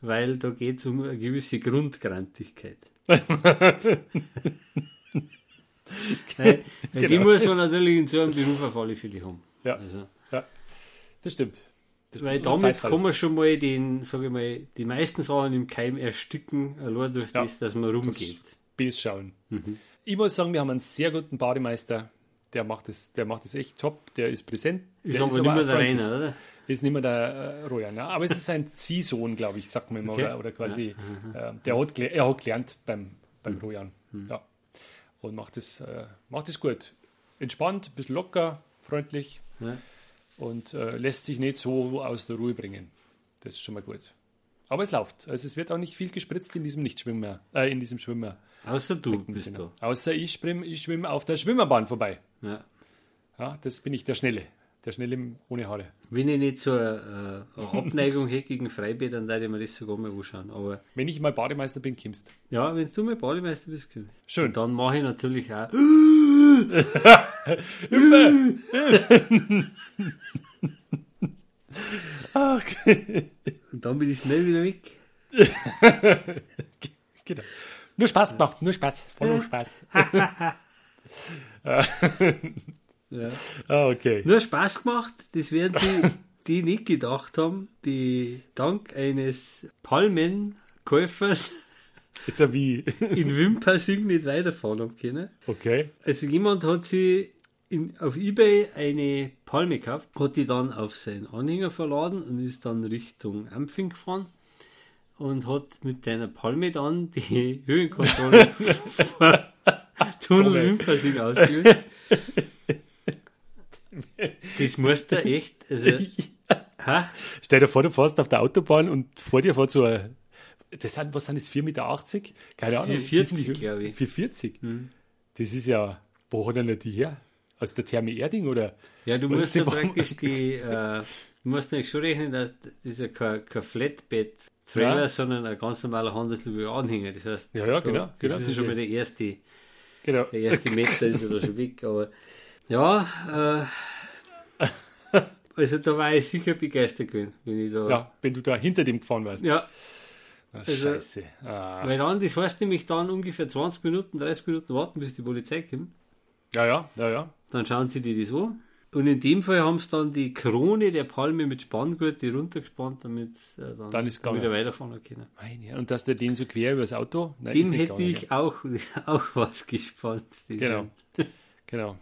weil da geht es um eine gewisse Grundgrantigkeit. [laughs] Weil- weil Die Genau. muss man natürlich in so einem Beruf auf alle Fälle haben. Ja, Also, das stimmt. Das weil stimmt. Damit kann man schon mal den, sage ich mal, die meisten Sachen im Keim ersticken, allein durch Ja. das, dass man rumgeht. Bs schauen. Mhm. Ich muss sagen, wir haben einen sehr guten Bademeister. Der macht es, der macht es echt top. Der ist präsent. Ist der aber nicht mehr der. Rainer, oder? Ist nicht mehr der äh, Royan. Ne? Aber es ist sein Ziehsohn, glaube ich, sagt man immer. Okay. Oder, oder quasi. Äh, der hat, er hat gelernt beim, beim Royan. Mhm. Ja. Und macht es, äh, macht es gut. Entspannt, ein bisschen locker, freundlich Ja. und äh, lässt sich nicht so aus der Ruhe bringen. Das ist schon mal gut. Aber es läuft. Also es wird auch nicht viel gespritzt in diesem Nichtschwimmer, äh, in diesem Schwimmer. Außer du bist Genau. Außer ich schwimme ich schwimm auf der Schwimmerbahn vorbei. da. Ja. Ja, das bin ich der Schnelle. Der Schnelle ohne Haare. Wenn ich nicht so eine, äh, eine Abneigung [laughs] hätte gegen Freibäder, dann würde ich mir das sogar mal anschauen. Aber Wenn ich mal Bademeister bin, kimmst. ja, wenn du mal Bademeister bist, komm. Schön. dann mache ich natürlich auch. [laughs] [laughs] Okay. Und dann bin ich schnell wieder weg. Genau. Nur Spaß gemacht, nur Spaß. Voll nur Spaß. [laughs] [laughs] Ja. Ah, okay. Nur Spaß gemacht, das werden die, die nicht gedacht haben, die dank eines Palmenkäufers [laughs] Jetzt wie. in Wimpersing nicht weiterfahren haben können. Okay. Also jemand hat sie in, auf Ebay eine Palme gekauft, hat die dann auf seinen Anhänger verladen und ist dann Richtung Ampfing gefahren und hat mit deiner Palme dann die [laughs] Höhenkontrolle vor Tunnel Moment. Wimpersing ausgeübt. Das musst du echt, also, [laughs] ha? Stell dir vor, du fährst auf der Autobahn und vor dir fährt so ein. Das sind, was sind das, 4,80 Meter? Keine Ahnung. 4,40, Wie sind die Höhen? glaube ich. 4,40. Hm. Das ist ja. Wo hat er denn die her? Aus der Therme Erding oder? Ja, du musst ja praktisch die, äh, du musst nämlich schon rechnen, dass das ist ja kein, kein Flatbed-Trailer, Ja. sondern ein ganz normaler handelsüblicher Anhänger. Das heißt, Ja, ja, da- genau, Das genau, ist das schon mal der erste, Genau. der erste Meter ist ja da schon weg. Aber ja, äh, also da war ich sicher begeistert gewesen, wenn ich da. Ja, wenn du da hinter dem gefahren warst. Ja, Ah, also- Scheiße. Ah. weil dann, das heißt nämlich dann ungefähr 20 Minuten, 30 Minuten warten, bis die Polizei kommt. Ja, ja, ja, ja. Dann schauen sie dir das an. Und in dem Fall haben sie dann die Krone der Palme mit Spanngurte runtergespannt, damit äh, dann, Dann ist wieder weiterfahren können. Meine Und dass der den so quer übers Auto? Nein, Dem hätte gegangen, ich auch, [laughs] auch was gespannt. Genau. Genau.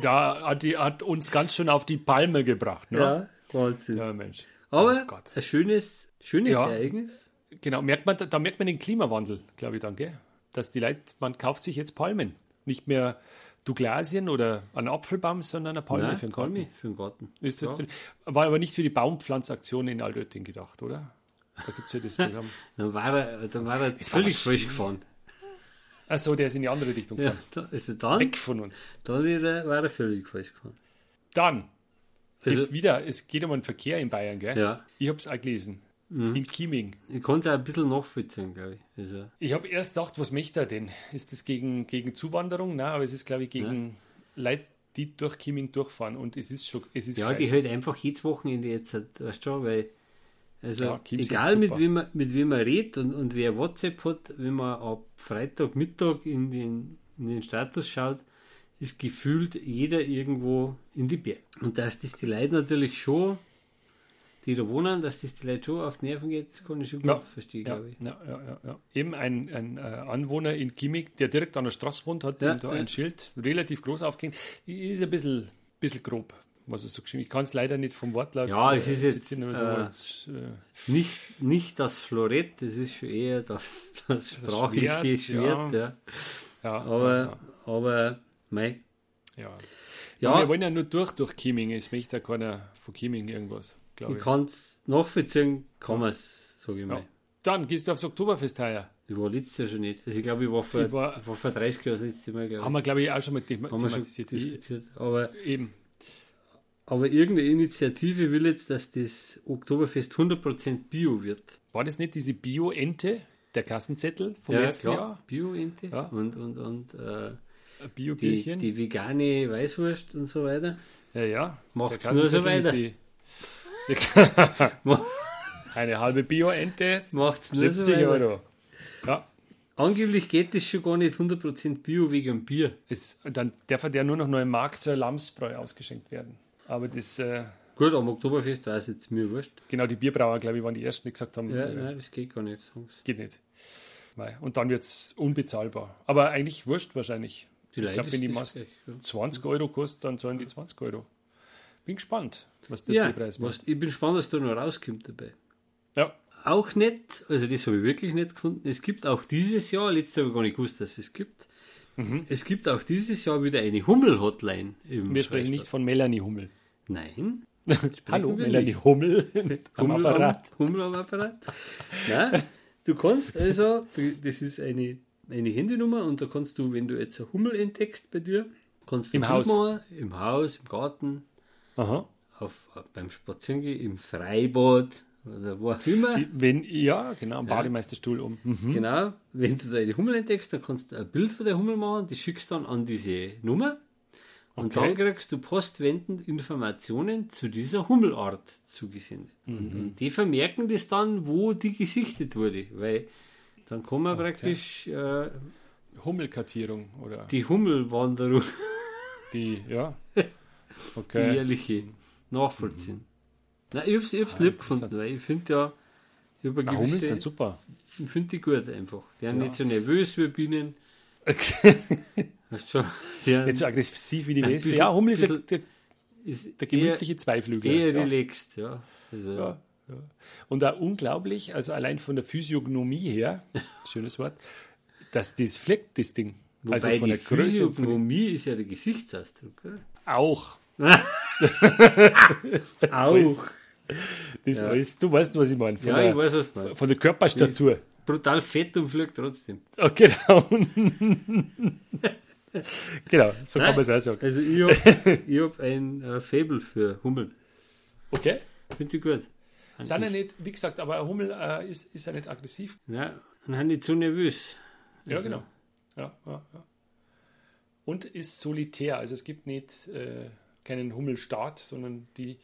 Da hat, die, hat uns ganz schön auf die Palme gebracht. Ne? Ja, Wahnsinn. ja Mensch. Aber Oh ein schönes, schönes Ja. Ereignis. Genau, merkt man, da merkt man den Klimawandel, glaube ich dann, gell? Dass die Leute, man kauft sich jetzt Palmen. Nicht mehr Douglasien oder einen Apfelbaum, sondern eine Palme Nein, für den Garten. Palme für den Garten. Ist das Ja. War aber nicht für die Baumpflanzaktion in Altötting gedacht, oder? Da gibt es ja das [laughs] Programm. Dann war er, dann war er völlig falsch gefahren. Achso, der ist in die andere Richtung Ja, gefahren. da, also dann, Weg von uns. dann ist er, war er völlig falsch gefahren. Dann, Also- wieder, es geht um einen Verkehr in Bayern, gell? Ja. Ich habe es auch gelesen. In Chieming. ich konnte es auch ein bisschen nachvollziehen, glaube ich. Also, Ich habe erst gedacht, was möchte er denn? Ist das gegen, gegen Zuwanderung? Nein, aber es ist, glaube ich, gegen Leute, die durch Chieming durchfahren. Und es ist schon, es ist ja, die gleich. halt einfach jedes Wochenende jetzt, weißt du schon, weil, also, Ja, egal mit wem, man, mit wem man redet und, und wer WhatsApp hat, wenn man ab Freitagmittag in den, in den Status schaut, ist gefühlt jeder irgendwo in die Berge. Und dass das die Leute natürlich schon die da wohnen, dass das die Leute schon auf die Nerven geht, das kann ich schon gut Ja. verstehen, Ja, glaube ich. ja, ja, ja, ja. Eben ein, ein äh, Anwohner in Kimmig, der direkt an der Straße wohnt, hat Ja, da ein Schild relativ groß aufgehängt. Ist ein bisschen, bisschen grob, was er so geschrieben Ich kann es leider nicht vom Wortlaut Ja, es ist jetzt, äh, jetzt, äh, Nicht, nicht das Florett, das ist schon eher das, [laughs] das sprachliche Schwert, Schwert, ja. Aber, aber, mei. ja, ja. Wir wollen ja nur durch, durch Kimming. Es möchte ja keiner von Kimming irgendwas, glaube Ich ich. kann es nachvollziehen, kann man es, sage ich Ja. mal. Dann gehst du aufs Oktoberfest heuer. Ich war letztes Jahr schon nicht. Also ich glaube, ich war vor, Ich war- ich war vor 30 Jahren das letzte Mal. Haben wir, glaube ich, auch schon mal thema- schon thematisiert. diskutiert. Aber, Eben. aber irgendeine Initiative will jetzt, dass das Oktoberfest 100% Bio wird. War das nicht diese Bio-Ente, der Kassenzettel vom letzten Jahr? Bio-Ente Ja. und, und, und äh, Ein die, die vegane Weißwurst und so weiter. Ja, ja. Macht's Der nur so weiter. die- [laughs] Eine halbe Bio-Ente, Macht's nur so 70 weiter. Euro. Ja, Angeblich geht es schon gar nicht 100% Bio wegen Bier. es, dann darf der nur noch neu im Markt Lamsbräu ausgeschenkt werden. Aber das, äh, Gut, am Oktoberfest weiß jetzt mir wurscht. genau, die Bierbrauer, glaube ich, waren die ersten, die gesagt haben, Ja, äh, nein, das geht gar nicht. sagen's. geht nicht. Und dann wird es unbezahlbar. Aber eigentlich wurscht wahrscheinlich. Die ich glaube, wenn die Maß ja. 20 Euro kostet, dann zahlen die 20 Euro. Bin gespannt, was der Ja, was, macht. ich bin gespannt, was da noch rauskommt dabei. Ja, Auch nett, also das habe ich wirklich nicht gefunden. Es gibt auch dieses Jahr, letztes Jahr habe ich gar nicht gewusst, dass es gibt. Es gibt auch dieses Jahr wieder eine Hummel-Hotline. wir sprechen nicht von Melanie Hummel. Freistaat. Nein. [laughs] Hallo, Melanie [laughs] Hummel am Hummel Apparat. Am, Hummel am Apparat. Nein, du kannst also, das ist eine, eine Handynummer und da kannst du, wenn du jetzt eine Hummel entdeckst bei dir, kannst du Im Haus. Machen, im Haus, im Garten, Aha. auf, beim Spazierengehen, im Freibad oder wo auch immer. Wenn, ja, genau, am Bademeisterstuhl um. Mhm. Genau, wenn du deine Hummel entdeckst, dann kannst du ein Bild von der Hummel machen, das schickst dann an diese Nummer und Okay. dann kriegst du postwendend Informationen zu dieser Hummelart zugesendet. Mhm. Und, die vermerken das dann, wo die gesichtet wurde, weil dann kann man praktisch äh, Hummelkartierung oder die Hummelwanderung, [laughs] die, ja. Okay. jährliche, nachvollziehen. Nein, ich hab's, ich hab's lieb gefunden, weil ich finde ja, eine Ah, Hummeln gewisse- sind super. ich finde die gut einfach. Die sind nicht so nervös wie Bienen. Weißt du schon? Die Nicht so aggressiv wie die Wespe. Ja, Hummel ist der, ist der gemütliche Zweiflügler. Eher, eher ja. relaxed, ja. Also, Ja, ja. Und auch unglaublich, also allein von der Physiognomie her, [laughs] schönes Wort, dass das fleckt, das Ding. Wobei also von die der Größe von Physiognomie ist ja der Gesichtsausdruck. Oder? auch. Auch. Das Ja. alles, du weißt, was ich meine. Von, Ja, der, ich weiß, was du meinst. von der Körperstatur. Brutal fett und fliegt trotzdem. Oh, genau. genau, so kann Nein. man es auch sagen. Also ich habe hab ein äh, Faible für Hummeln. Okay. Finde ich gut. Sind ja nicht, wie gesagt, aber ein Hummel äh, ist, ist ja nicht aggressiv. Ja, und haben nicht zu nervös. Ja, Also- genau. Ja, ja, ja. Und ist solitär. Also es gibt nicht äh, keinen Hummelstaat, sondern die,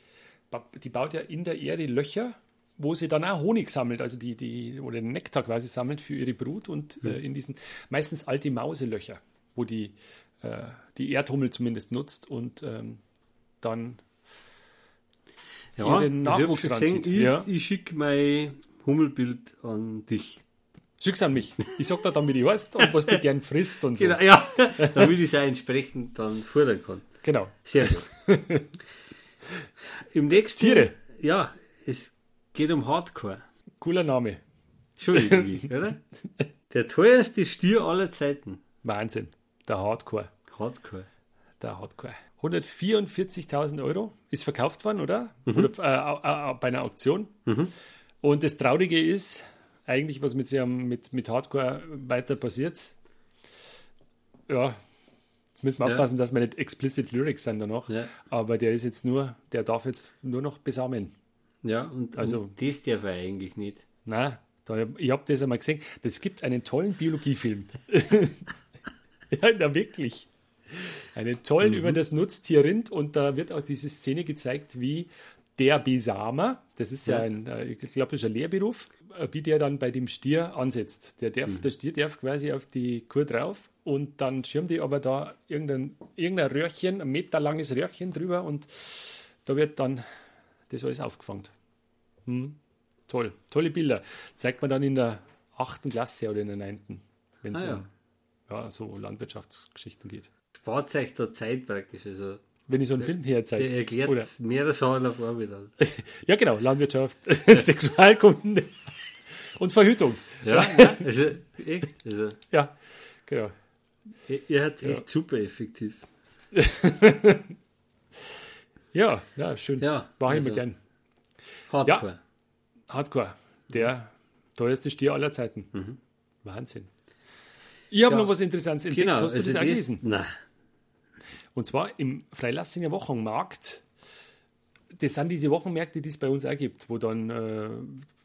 die baut ja in der Erde Löcher, wo sie dann auch Honig sammelt, also die, die oder den Nektar quasi sammelt für ihre Brut und äh, in diesen meistens alte Mauselöcher, wo die, äh, die Erdhummel zumindest nutzt und ähm, dann Ja, ihren ich Nachwuchs schon gesehen, ich, Ja. ich schicke mein Hummelbild an dich. schick's an mich. Ich sag dir dann, wie die heißt und was die [laughs] gern frisst und so. Genau, ja, damit ich es auch entsprechend dann fordern kann. Genau. Sehr gut. [laughs] Im nächsten. Tiere. Ja, es geht um Hardcore. Cooler Name. Schon [laughs] irgendwie, oder? Der teuerste Stier aller Zeiten. Wahnsinn. Der Hardcore. Hardcore. Der Hardcore. 144.000 Euro ist verkauft worden, oder? Mhm. oder äh, äh, bei einer Auktion. Und das Traurige ist, eigentlich, was mit, mit, mit Hardcore weiter passiert. Ja, jetzt müssen wir Ja. aufpassen, dass wir nicht explicit Lyrics sind danach. Ja. Aber der ist jetzt nur, der darf jetzt nur noch besamen. Ja, und, Also- und das darf er eigentlich nicht. Na, da, ich habe das einmal gesehen. Es gibt einen tollen Biologiefilm. [laughs] ja, na wirklich. Einen tollen Mhm. über das Nutztier Rind und da wird auch diese Szene gezeigt, wie der Besamer, das ist ja, Ja. ein, äh, ich glaube, das ist ein Lehrberuf, äh, wie der dann bei dem Stier ansetzt. Der, darf, Mhm. der Stier darf quasi auf die Kur drauf und dann schirmt die aber da irgendein, irgendein Röhrchen, ein meterlanges Röhrchen drüber und da wird dann das alles aufgefangen. Hm. Toll, tolle Bilder. Zeigt man dann in der achten Klasse oder in der neunten, wenn es Ah, ja. um ja, so Landwirtschaftsgeschichten geht. Spart euch da Zeit praktisch. Also, Wenn ich so einen Film herzeige. der erklärt Oder, mehrere Sachen auf einmal dann. [laughs] ja, genau, Landwirtschaft, [laughs] Sexualkunde und Verhütung. Ja, [laughs] ja, also echt. Also, Ja, genau. Ihr, ihr habt Ja. echt super effektiv. [laughs] Ja, ja, schön. Ja, Mache ich also- mir gern. Hardcore. Hardcore, der teuerste Stier aller Zeiten. Mhm. Wahnsinn. Ich habe Ja. noch was Interessantes entdeckt. Genau. Hast du also das auch gelesen? Nein. Und zwar im Freilassinger Wochenmarkt. Das sind diese Wochenmärkte, die es bei uns auch gibt, wo dann äh,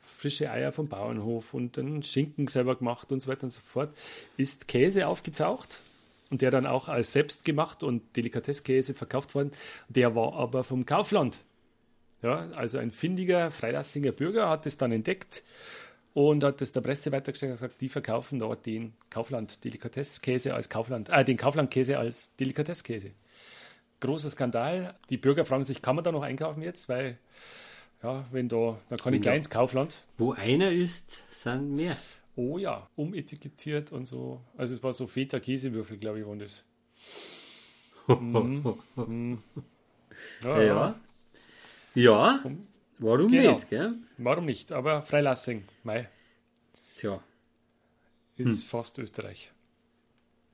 frische Eier vom Bauernhof und dann Schinken selber gemacht und so weiter und so fort, ist Käse aufgetaucht und der dann auch als selbstgemacht und Delikatesskäse verkauft worden. Der war aber vom Kaufland. Ja, also ein findiger Freilassinger Bürger hat es dann entdeckt und hat es der Presse weitergestellt und gesagt, die verkaufen dort den Kaufland Delikatesskäse als Kaufland, äh, den Kauflandkäse als Delikatesskäse. Großer Skandal. Die Bürger fragen sich, kann man da noch einkaufen jetzt? Weil, ja, wenn da, dann kann ich gleich da- ins Kaufland. Wo einer ist, sind mehr. Oh ja, umetikettiert und so. Also es war so Feta-Käsewürfel, glaube ich, waren das. [laughs] Mhm. Ja, Ja. Ja. Warum Genau. nicht, gell? Warum nicht? Aber Freilassing, Mai, Tja, ist Hm. fast Österreich. [laughs]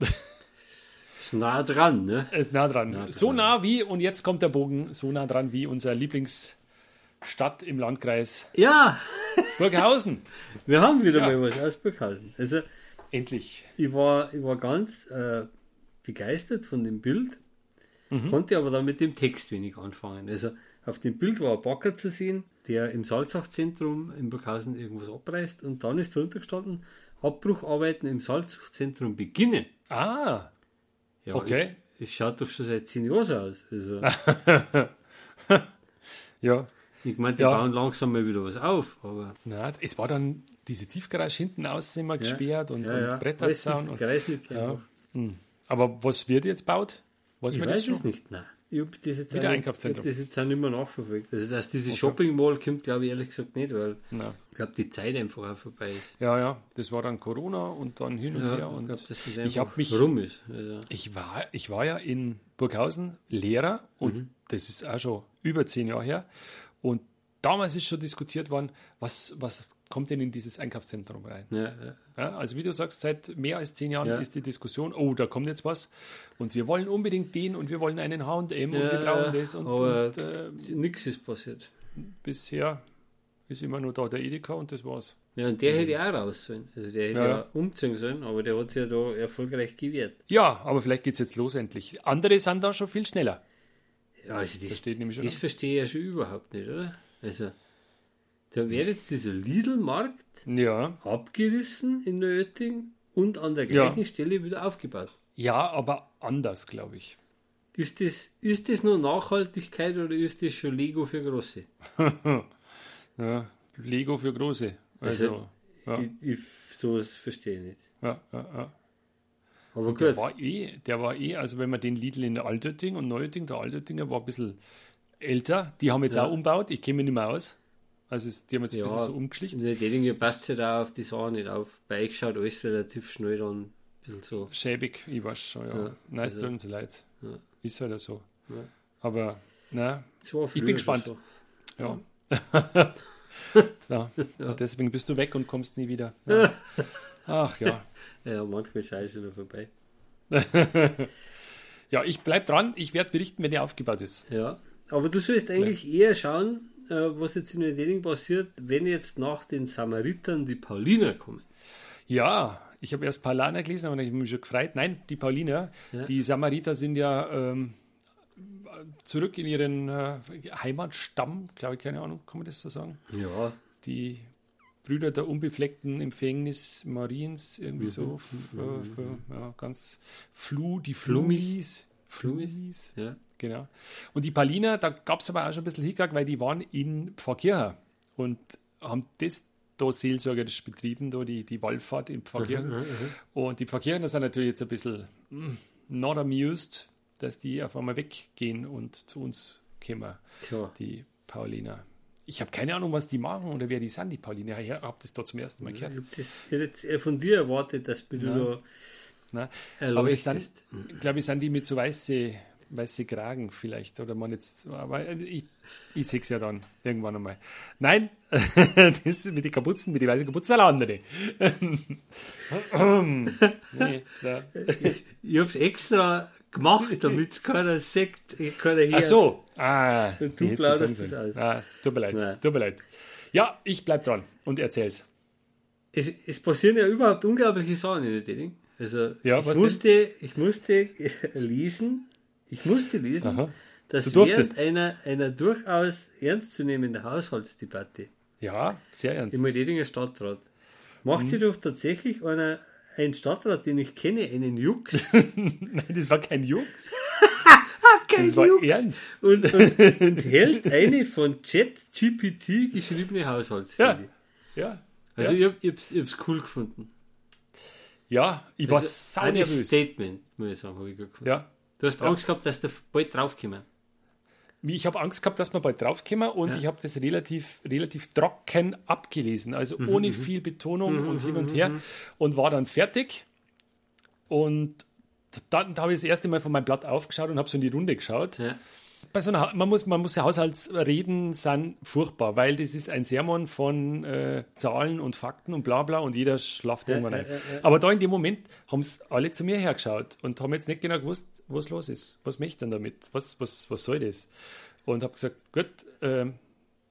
ist nah dran, ne? Ist nah dran. Nah dran. So nah wie, und jetzt kommt der Bogen, so nah dran wie unser Lieblingsstadt im Landkreis Ja, Burghausen. [laughs] wir haben wieder Ja. mal was aus Burghausen. Also, Endlich. ich war, ich war ganz äh, begeistert von dem Bild, Mhm. konnte aber dann mit dem Text wenig anfangen. Also, auf dem Bild war ein Backer zu sehen, der im Salzachtzentrum in Burghausen irgendwas abreißt und dann ist drunter gestanden, Abbrucharbeiten im Salzachtzentrum beginnen. Ah, Ja, Okay. Es, es schaut doch schon seit zehn Jahren so aus. Also, [laughs] ja. Ich meine, die Ja. bauen langsam mal wieder was auf, aber Na, es war dann diese Tiefgarage hinten außen immer gesperrt und, ja, ja. und Bretterzaun. Und, ja. Hm. Aber was wird jetzt baut? Weiß Ich weiß es nicht, nein. Ich habe das jetzt Wieder auch- Einkaufszentrum. ich hab das jetzt auch nicht mehr nachverfolgt. Also, dass diese Okay. Shopping Mall kommt, glaube ich ehrlich gesagt nicht, weil Na. ich glaube, die Zeit einfach auch vorbei ist. Ja, ja, das war dann Corona und dann hin und her. ich Und glaube, dass das ich habe mich rum ist. Also, Ich war, ich war ja in Burghausen Lehrer und Mhm. das ist auch schon über zehn Jahre her. Und damals ist schon diskutiert worden, was, was kommt denn in dieses Einkaufszentrum rein? ja, ja. Ja, also wie du sagst, seit mehr als zehn Jahren Ja. ist die Diskussion, oh, da kommt jetzt was und wir wollen unbedingt den und wir wollen einen H&M und wir brauchen das und, aber äh, Nichts ist passiert. bisher ist immer nur da der Edeka und das war's. Ja, und der hätte auch raus sollen. Also der hätte Mhm. Ja, ja, umziehen sollen, aber der hat sich ja da erfolgreich gewehrt. Ja, aber vielleicht geht's jetzt los endlich. Andere sind da schon viel schneller. Ja, also das, Das steht nämlich schon das an. verstehe ich ja schon überhaupt nicht, oder? Also, da wird jetzt dieser Lidl-Markt Ja, abgerissen in Nöting und an der Ja. gleichen Stelle wieder aufgebaut. ja, aber anders, glaube ich. Ist das, ist das nur Nachhaltigkeit oder ist das schon Lego für Große? [laughs] Ja, Lego für Große. Also, ja, Ich, ich, sowas verstehe ich nicht. ja, ja, ja. Aber Der gut, war eh, der war eh, also wenn man den Lidl in der Altötting und Neuötting, der Altöttinger war ein bisschen älter, die haben jetzt Ja. auch umbaut, ich kenne mich nicht mehr aus. Also die haben jetzt ein Ja. bisschen so umgeschlicht. in der Dedinger passt ja da auf die Sache nicht auf. Bei euch schaut alles relativ schnell dann ein bisschen so. Schäbig, ich weiß schon, ja. Ja, Nein, es also- tut uns leid. Ja. Ist halt so. Ja. Aber, na, Ich bin gespannt. So. ja. ja. [laughs] Ja. Deswegen bist du weg und kommst nie wieder. [laughs] Ja. Ach ja. [laughs] Ja, manchmal ist es noch vorbei. [laughs] Ja, ich bleib dran. Ich werde berichten, wenn der aufgebaut ist. Ja, aber du sollst eigentlich eher schauen, äh, was jetzt in Deding passiert, wenn jetzt nach den Samaritern die Pauliner kommen. Ja, ich habe erst Paulaner gelesen, aber ich habe mich schon gefreut. Nein, die Pauliner, Ja. die Samariter sind ja ähm, zurück in ihren äh, Heimatstamm, glaube ich, keine Ahnung, kann man das so sagen? Ja, Die Brüder der unbefleckten Empfängnis Mariens, irgendwie Mhm. so, f- äh, f- ja, ganz flu, die Flumis. Flumis. Flumis, ja. genau. Und die Pauliner, da gab es aber auch schon ein bisschen Hickhack, weil die waren in Pfarrkirchen und haben das da seelsorgerisch betrieben, da die, die Wallfahrt in Pfarrkirchen. Mhm, mhm. Und die Pfarrkirchen sind natürlich jetzt ein bisschen mm, not amused, dass die auf einmal weggehen und zu uns kommen, Tja, die Pauliner. Ich habe keine Ahnung, was die machen oder wer die sind, die Pauline. Ich habe das da zum ersten Mal gehört. Ich hätte jetzt eher von dir erwartet, dass du da Nein. Aber es sind, glaube ich, sind die mit so weiße, weiße Kragen vielleicht. Oder man jetzt, aber ich, ich sehe es ja dann irgendwann einmal. Nein, [laughs] das mit den Kapuzen, mit den weißen Kapuzen sind andere. [laughs] [laughs] nee, ich ich habe es extra gemacht, damit es keiner sagt, keiner hört. Ach so. Ah, du plauderst das aus. Ah, tut mir leid, Nein. tut mir leid. Ja, ich bleib dran und erzähl's. Es, es passieren ja überhaupt unglaubliche Sachen in der Dating. Also ja, ich, musste, ich musste [laughs] lesen, ich musste lesen, Aha. dass während einer, einer durchaus ernstzunehmenden Haushaltsdebatte ja, sehr ernst. Im Mededinger Stadtrat macht mhm. sie doch tatsächlich einer, ein Stadtrat, den ich kenne, einen Jux. [laughs] Nein, das war kein Jux. [laughs] kein das war Jux. ernst. Und, und, und hält eine von ChatGPT geschriebene Haushaltsregel. Ja. ja. Also ja. ich, ich, ich habe es cool gefunden. Ja, ich war sau ein nervös. Statement, muss ich sagen, habe ich gut gefunden. Ja. Du hast ja. Angst gehabt, dass du bald draufkommen. Ich habe Angst gehabt, dass wir bald draufkommen und ja. ich habe das relativ, relativ trocken abgelesen, also mhm, ohne mhm. viel Betonung mhm, und hin und mhm, her mhm. und war dann fertig. Und dann da habe ich das erste Mal von meinem Blatt aufgeschaut und habe so in die Runde geschaut. Ja bei so einer, man muss, man muss ja Haushaltsreden sind furchtbar, weil das ist ein Sermon von äh, Zahlen und Fakten und bla bla und jeder schlaft ja, irgendwann ein. Ja, ja, Aber da in dem Moment haben es alle zu mir hergeschaut und haben jetzt nicht genau gewusst, was los ist. Was möchte ich denn damit? Was, was, was soll das? Und habe gesagt, gut, äh,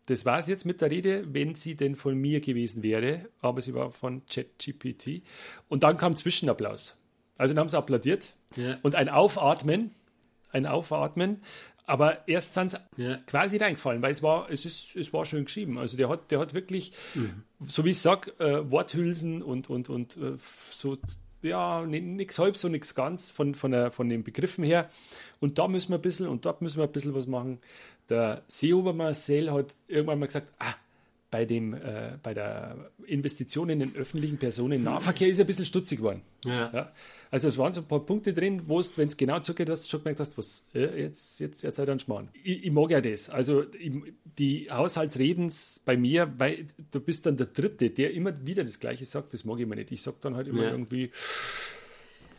das war es jetzt mit der Rede, wenn sie denn von mir gewesen wäre, aber sie war von ChatGPT. Und dann kam Zwischenapplaus. Also dann haben sie applaudiert und ein Aufatmen, ein Aufatmen, aber erst sind sie ja. quasi reingefallen, weil es war, es ist, es war schön geschrieben. Also der hat, der hat wirklich, mhm. so wie ich sage, äh, Worthülsen und, und, und äh, so, ja, nichts halb, so nichts ganz von, von, der, von den Begriffen her. Und da müssen wir ein bisschen und dort müssen wir ein bisschen was machen. Der Seehofer Marcel hat irgendwann mal gesagt, ah, bei, dem, äh, bei der Investition in den öffentlichen Personennahverkehr ist ein bisschen stutzig geworden. Ja. ja. Also es waren so ein paar Punkte drin, wo es, wenn es genau zugeht, hast du schon gemerkt hast, was, äh, jetzt, jetzt, jetzt seid ihr ein Schmarrn. Ich, ich, mag ja das. Also ich, die Haushaltsredens bei mir, weil du bist dann der Dritte, der immer wieder das Gleiche sagt, das mag ich mir nicht. Ich sage dann halt immer ja. irgendwie,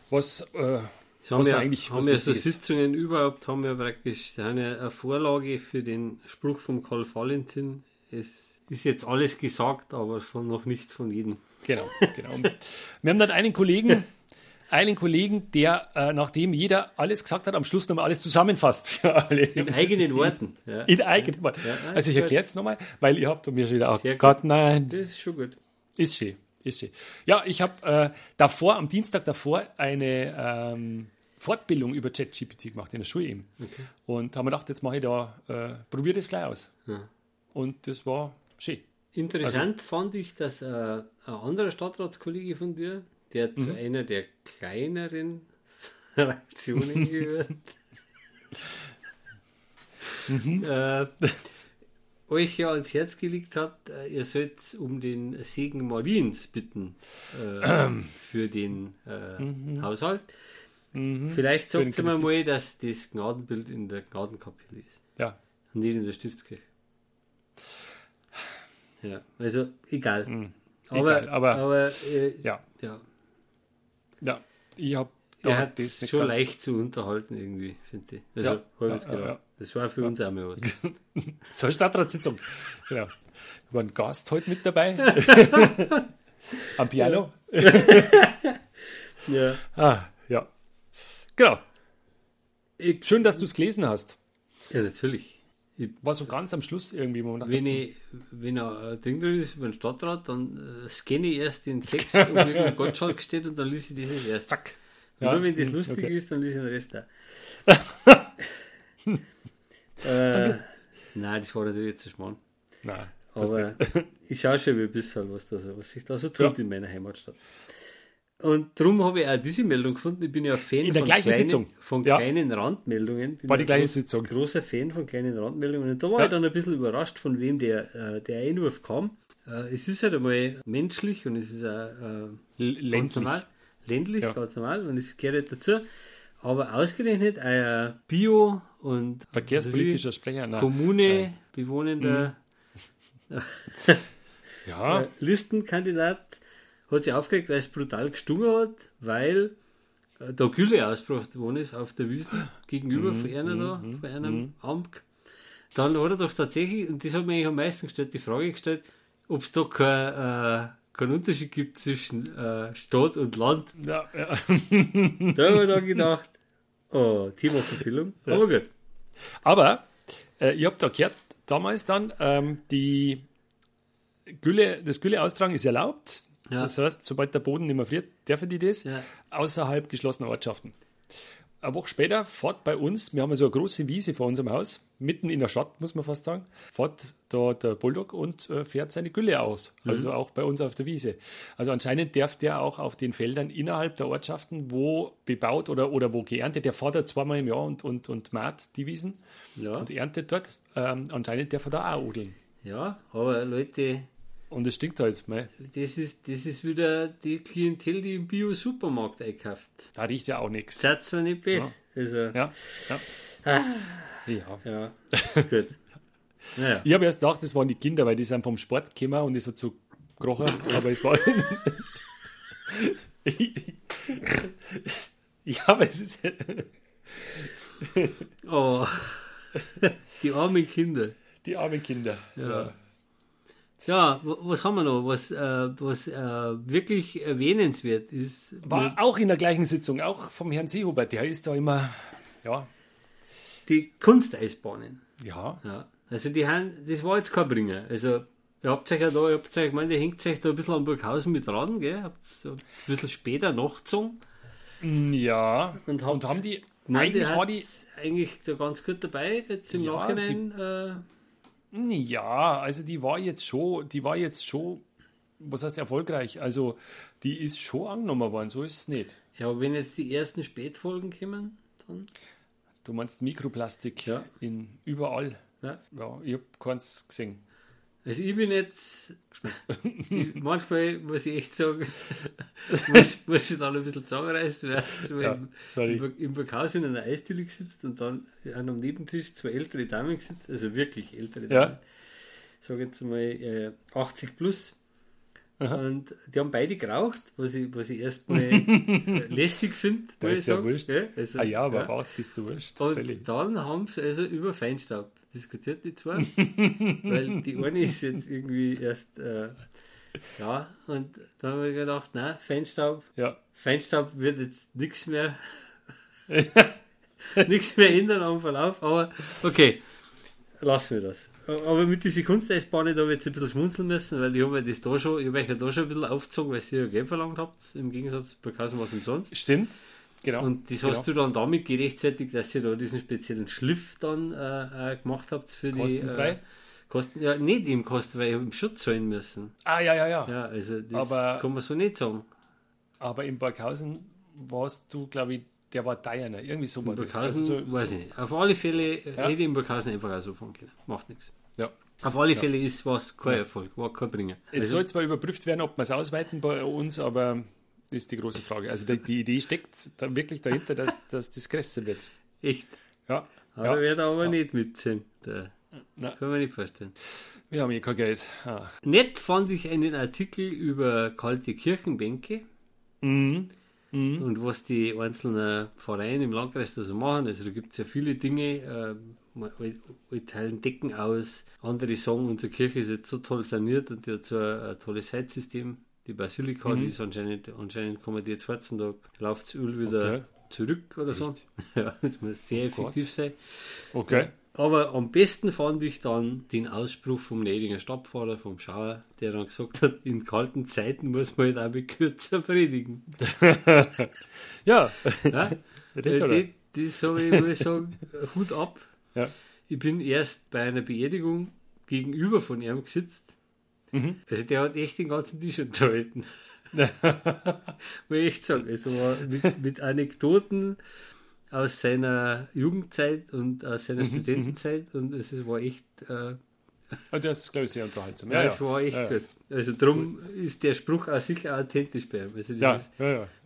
was... Äh, das haben wir, eigentlich, haben wir so Sitzungen überhaupt, haben wir praktisch eine Vorlage für den Spruch von Karl Valentin. Es ist jetzt alles gesagt, aber von noch nichts von jedem. Genau, genau. Wir haben dann einen Kollegen, einen Kollegen, der, äh, nachdem jeder alles gesagt hat, am Schluss nochmal alles zusammenfasst für alle. In eigenen Worten. Ja. In eigenen Worten. Ja, also ich erkläre es nochmal, weil ihr habt mir schon wieder auch Gott, nein. Das ist schon gut. Ist schön, ist schön. Ja, ich habe äh, davor, am Dienstag davor, eine ähm, Fortbildung über ChatGPT gemacht in der Schule eben. Okay. Und haben wir gedacht, jetzt mache ich da, äh, probiere das gleich aus. Ja. Und das war schön. Interessant also, fand ich, dass äh, ein anderer Stadtratskollege von dir, der mhm. zu einer der kleineren [laughs] Fraktionen gehört, mhm. [laughs] äh, euch ja ans Herz gelegt hat, äh, ihr sollt um den Segen Mariens bitten äh, ähm. [clears throat] für den äh, mhm. Haushalt. Mhm. Vielleicht sagt ihr mir mal, dass das Gnadenbild in der Gnadenkapelle ist. Ja. Und nicht in der Stiftskirche. Ja, also egal. Mhm. Aber, egal, aber, aber äh, ja. ja. Ja, ich habe er hat das schon leicht zu unterhalten irgendwie, finde ich. Also, ja, ja, ja, ja, Das war für uns auch mal was. [laughs] so Stadtratssitzung. Genau. Wir waren Gast heute mit dabei. [laughs] Am Piano. [laughs] ja. Ah, ja. Genau. Schön, dass du es gelesen hast. Ja, natürlich. Ich war so ganz am Schluss irgendwie. Wo wenn, ich, wenn ein Ding drin ist über den Stadtrat, dann äh, scanne ich erst den Text, wo irgendein Gottschalk steht und dann lese ich das erst. Zack. Und ja. nur wenn das hm, lustig okay. ist, dann lese ich den Rest auch. [laughs] äh, nein, das war natürlich jetzt ein Schmarrn. Nein. Aber [laughs] ich schaue schon ein bisschen, was, da so, was sich da so tut ja. in meiner Heimatstadt. Und darum habe ich auch diese Meldung gefunden. Ich bin ja Fan In der von, kleinen kleinen, Sitzung. von ja. kleinen Randmeldungen. Bin War die gleiche Sitzung. Großer Fan von kleinen Randmeldungen. Und da war ja. ich dann ein bisschen überrascht, von wem der, äh, der Einwurf kam. Äh, es ist halt einmal menschlich und es ist auch äh, ländlich. Ganz normal. Ländlich, ja. ganz normal. Und es gehört halt dazu. Aber ausgerechnet ein Bio- und verkehrspolitischer Sprecher, Kommune bewohnender [laughs] Ja, Äh, Listenkandidat hat sich aufgeregt, weil es brutal gestungen hat, weil äh, da Gülle ausgebracht worden ist auf der Wiesn gegenüber von einer da, von einem Amt. Dann hat er doch tatsächlich, und das hat mir eigentlich am meisten gestellt, die Frage gestellt, ob es da kein, äh, keinen Unterschied gibt zwischen äh, Stadt und Land. ja, ja. [laughs] Da habe ich dann gedacht, [laughs] oh, Themaverfehlung, aber gut. Aber äh, ich habe da gehört, damals dann, ähm, die Gülle, das Gülle austragen ist erlaubt. Ja. Das heißt, sobald der Boden nicht mehr friert, dürfen die das, Ja. außerhalb geschlossener Ortschaften. Eine Woche später fährt bei uns, wir haben so eine große Wiese vor unserem Haus, mitten in der Stadt, muss man fast sagen, fährt da der Bulldog und äh, fährt seine Gülle aus. Also auch bei uns auf der Wiese. Also anscheinend darf der auch auf den Feldern innerhalb der Ortschaften, wo bebaut oder, oder wo geerntet, der fährt ja zweimal im Jahr und, und, und maht die Wiesen Ja, und erntet dort. Ähm, anscheinend darf er da auch odeln. ja, aber Leute, Und es stinkt halt. Mei. das ist, das ist wieder die Klientel, die im Bio-Supermarkt einkauft. Da riecht ja auch nichts. Seid zwar nicht besser. Also, Ja, ja. Ah. ja. ja, gut. Naja, Ich habe erst gedacht, das waren die Kinder, weil die sind vom Sport gekommen und es hat so gekrochen, aber es war. [laughs] ja, aber es ist. oh, die armen Kinder. Die armen Kinder. Ja. Ja, wa- was haben wir noch? Was, äh, was äh, wirklich erwähnenswert ist. War auch in der gleichen Sitzung, auch vom Herrn Seehubert. Der ist da immer. Ja. Die Kunsteisbahnen. Ja. Ja. Also die haben, das war jetzt kein Bringer. Also ihr habt euch ja da, ihr habt euch, ich meine, ihr hängt euch da ein bisschen am Burghausen mit dran, gell? Habt so ein bisschen später nachgezogen. Ja. Und Und, haben die. Nein, eigentlich die war die. eigentlich da ganz gut dabei, jetzt im Ja, Nachhinein. Äh, Ja, also die war jetzt schon, die war jetzt schon, was heißt erfolgreich? Also die ist schon angenommen worden, so ist es nicht. ja, wenn jetzt die ersten Spätfolgen kommen, dann. Du meinst Mikroplastik Ja. in überall. Ja. Ja, ich habe keins gesehen. Also ich bin jetzt. ich, [laughs] manchmal muss ich echt sagen, [laughs] muss, muss ich dann ein bisschen zusammenreißen, weil so Ja, im, im, Burghausen in einer Eisdiele sitzt und dann an einem Nebentisch zwei ältere Damen sitzt, also wirklich ältere Ja. Damen. Ich sage jetzt mal äh, 80 plus. Aha. Und die haben beide geraucht, was ich, was ich erstmal [laughs] äh, lässig finde. Da ist ja wurscht. also, ah ja, aber ja. bist du wurscht. Und dann haben sie also über Feinstaub diskutiert, die zwei. [laughs] weil die eine ist jetzt irgendwie erst, äh, ja, und da habe ich gedacht, na, Feinstaub, Ja. Feinstaub wird jetzt nichts mehr, [laughs] nichts mehr ändern am Verlauf, aber okay, lassen wir das. Aber mit dieser Kunsteisbahn, da habe ich jetzt ein bisschen schmunzeln müssen, weil ich habe ja das da schon, ich habe euch ja da schon ein bisschen aufgezogen, weil ihr ja Geld verlangt habt, im Gegensatz bei Kassen was umsonst. Stimmt. Genau. Und das genau. hast du dann damit gerechtfertigt, dass ihr da diesen speziellen Schliff dann äh, äh, gemacht habt für Kostenfrei? die. Äh, Kosten, ja, nicht im kostenfrei, im Schutz zahlen müssen. Ah, ja, ja, ja. Ja, also das Aber- kann man so nicht sagen. Aber in Burghausen warst du, glaube ich, der war deiner. Irgendwie so war In das. Also so, weiß ich nicht. Auf alle Fälle äh, Ja. hätte ich in Burghausen einfach auch so fahren können. Macht nichts. ja. Auf alle Fälle ist was kein Erfolg, war kein Bringer. Es Also, soll zwar überprüft werden, ob wir es ausweiten bei uns, aber ist die große Frage. Also die, die Idee steckt da wirklich dahinter, dass, dass das größer wird. echt. Ja. Aber ja. ja. werde aber nicht mitziehen. Da Nein. kann man nicht vorstellen. Wir haben eh kein Geld. Ah. Nett fand ich einen Artikel über kalte Kirchenbänke. Mhm. Mhm. und was die einzelnen Vereine im Landkreis da so machen. Also da gibt es ja viele Dinge. Äh, wir teilen Decken aus. Andere sagen, unsere Kirche ist jetzt so toll saniert und die hat so ein, ein tolles Heizsystem. Die Basilika, Mhm. die ist anscheinend, anscheinend man die jetzt 14 Tage, läuft das Öl wieder Okay. zurück oder so. [laughs] Ja, das muss sehr Oh effektiv Gott. sein. Okay. Aber am besten fand ich dann den Ausspruch vom Nedinger Stadtpfarrer, vom Schauer, der dann gesagt hat, in kalten Zeiten muss man halt auch mit kürzer predigen. [laughs] Ja. Ja? [laughs] Äh, das, das habe ich, muss ich sagen, Hut ab. Ja. Ich bin erst bei einer Beerdigung gegenüber von ihm gesetzt. Mhm. Also der hat echt den ganzen Tisch unterhalten. [laughs] Muss ich echt sagen. Also mit, mit Anekdoten aus seiner Jugendzeit und aus Mhm, seiner Studentenzeit und es war echt, äh, Und das ist, glaube ich, sehr unterhaltsam. ja, Ja, es ja. war echt ja, gut. Also darum ist der Spruch auch sicher authentisch bei ihm. Also das ist,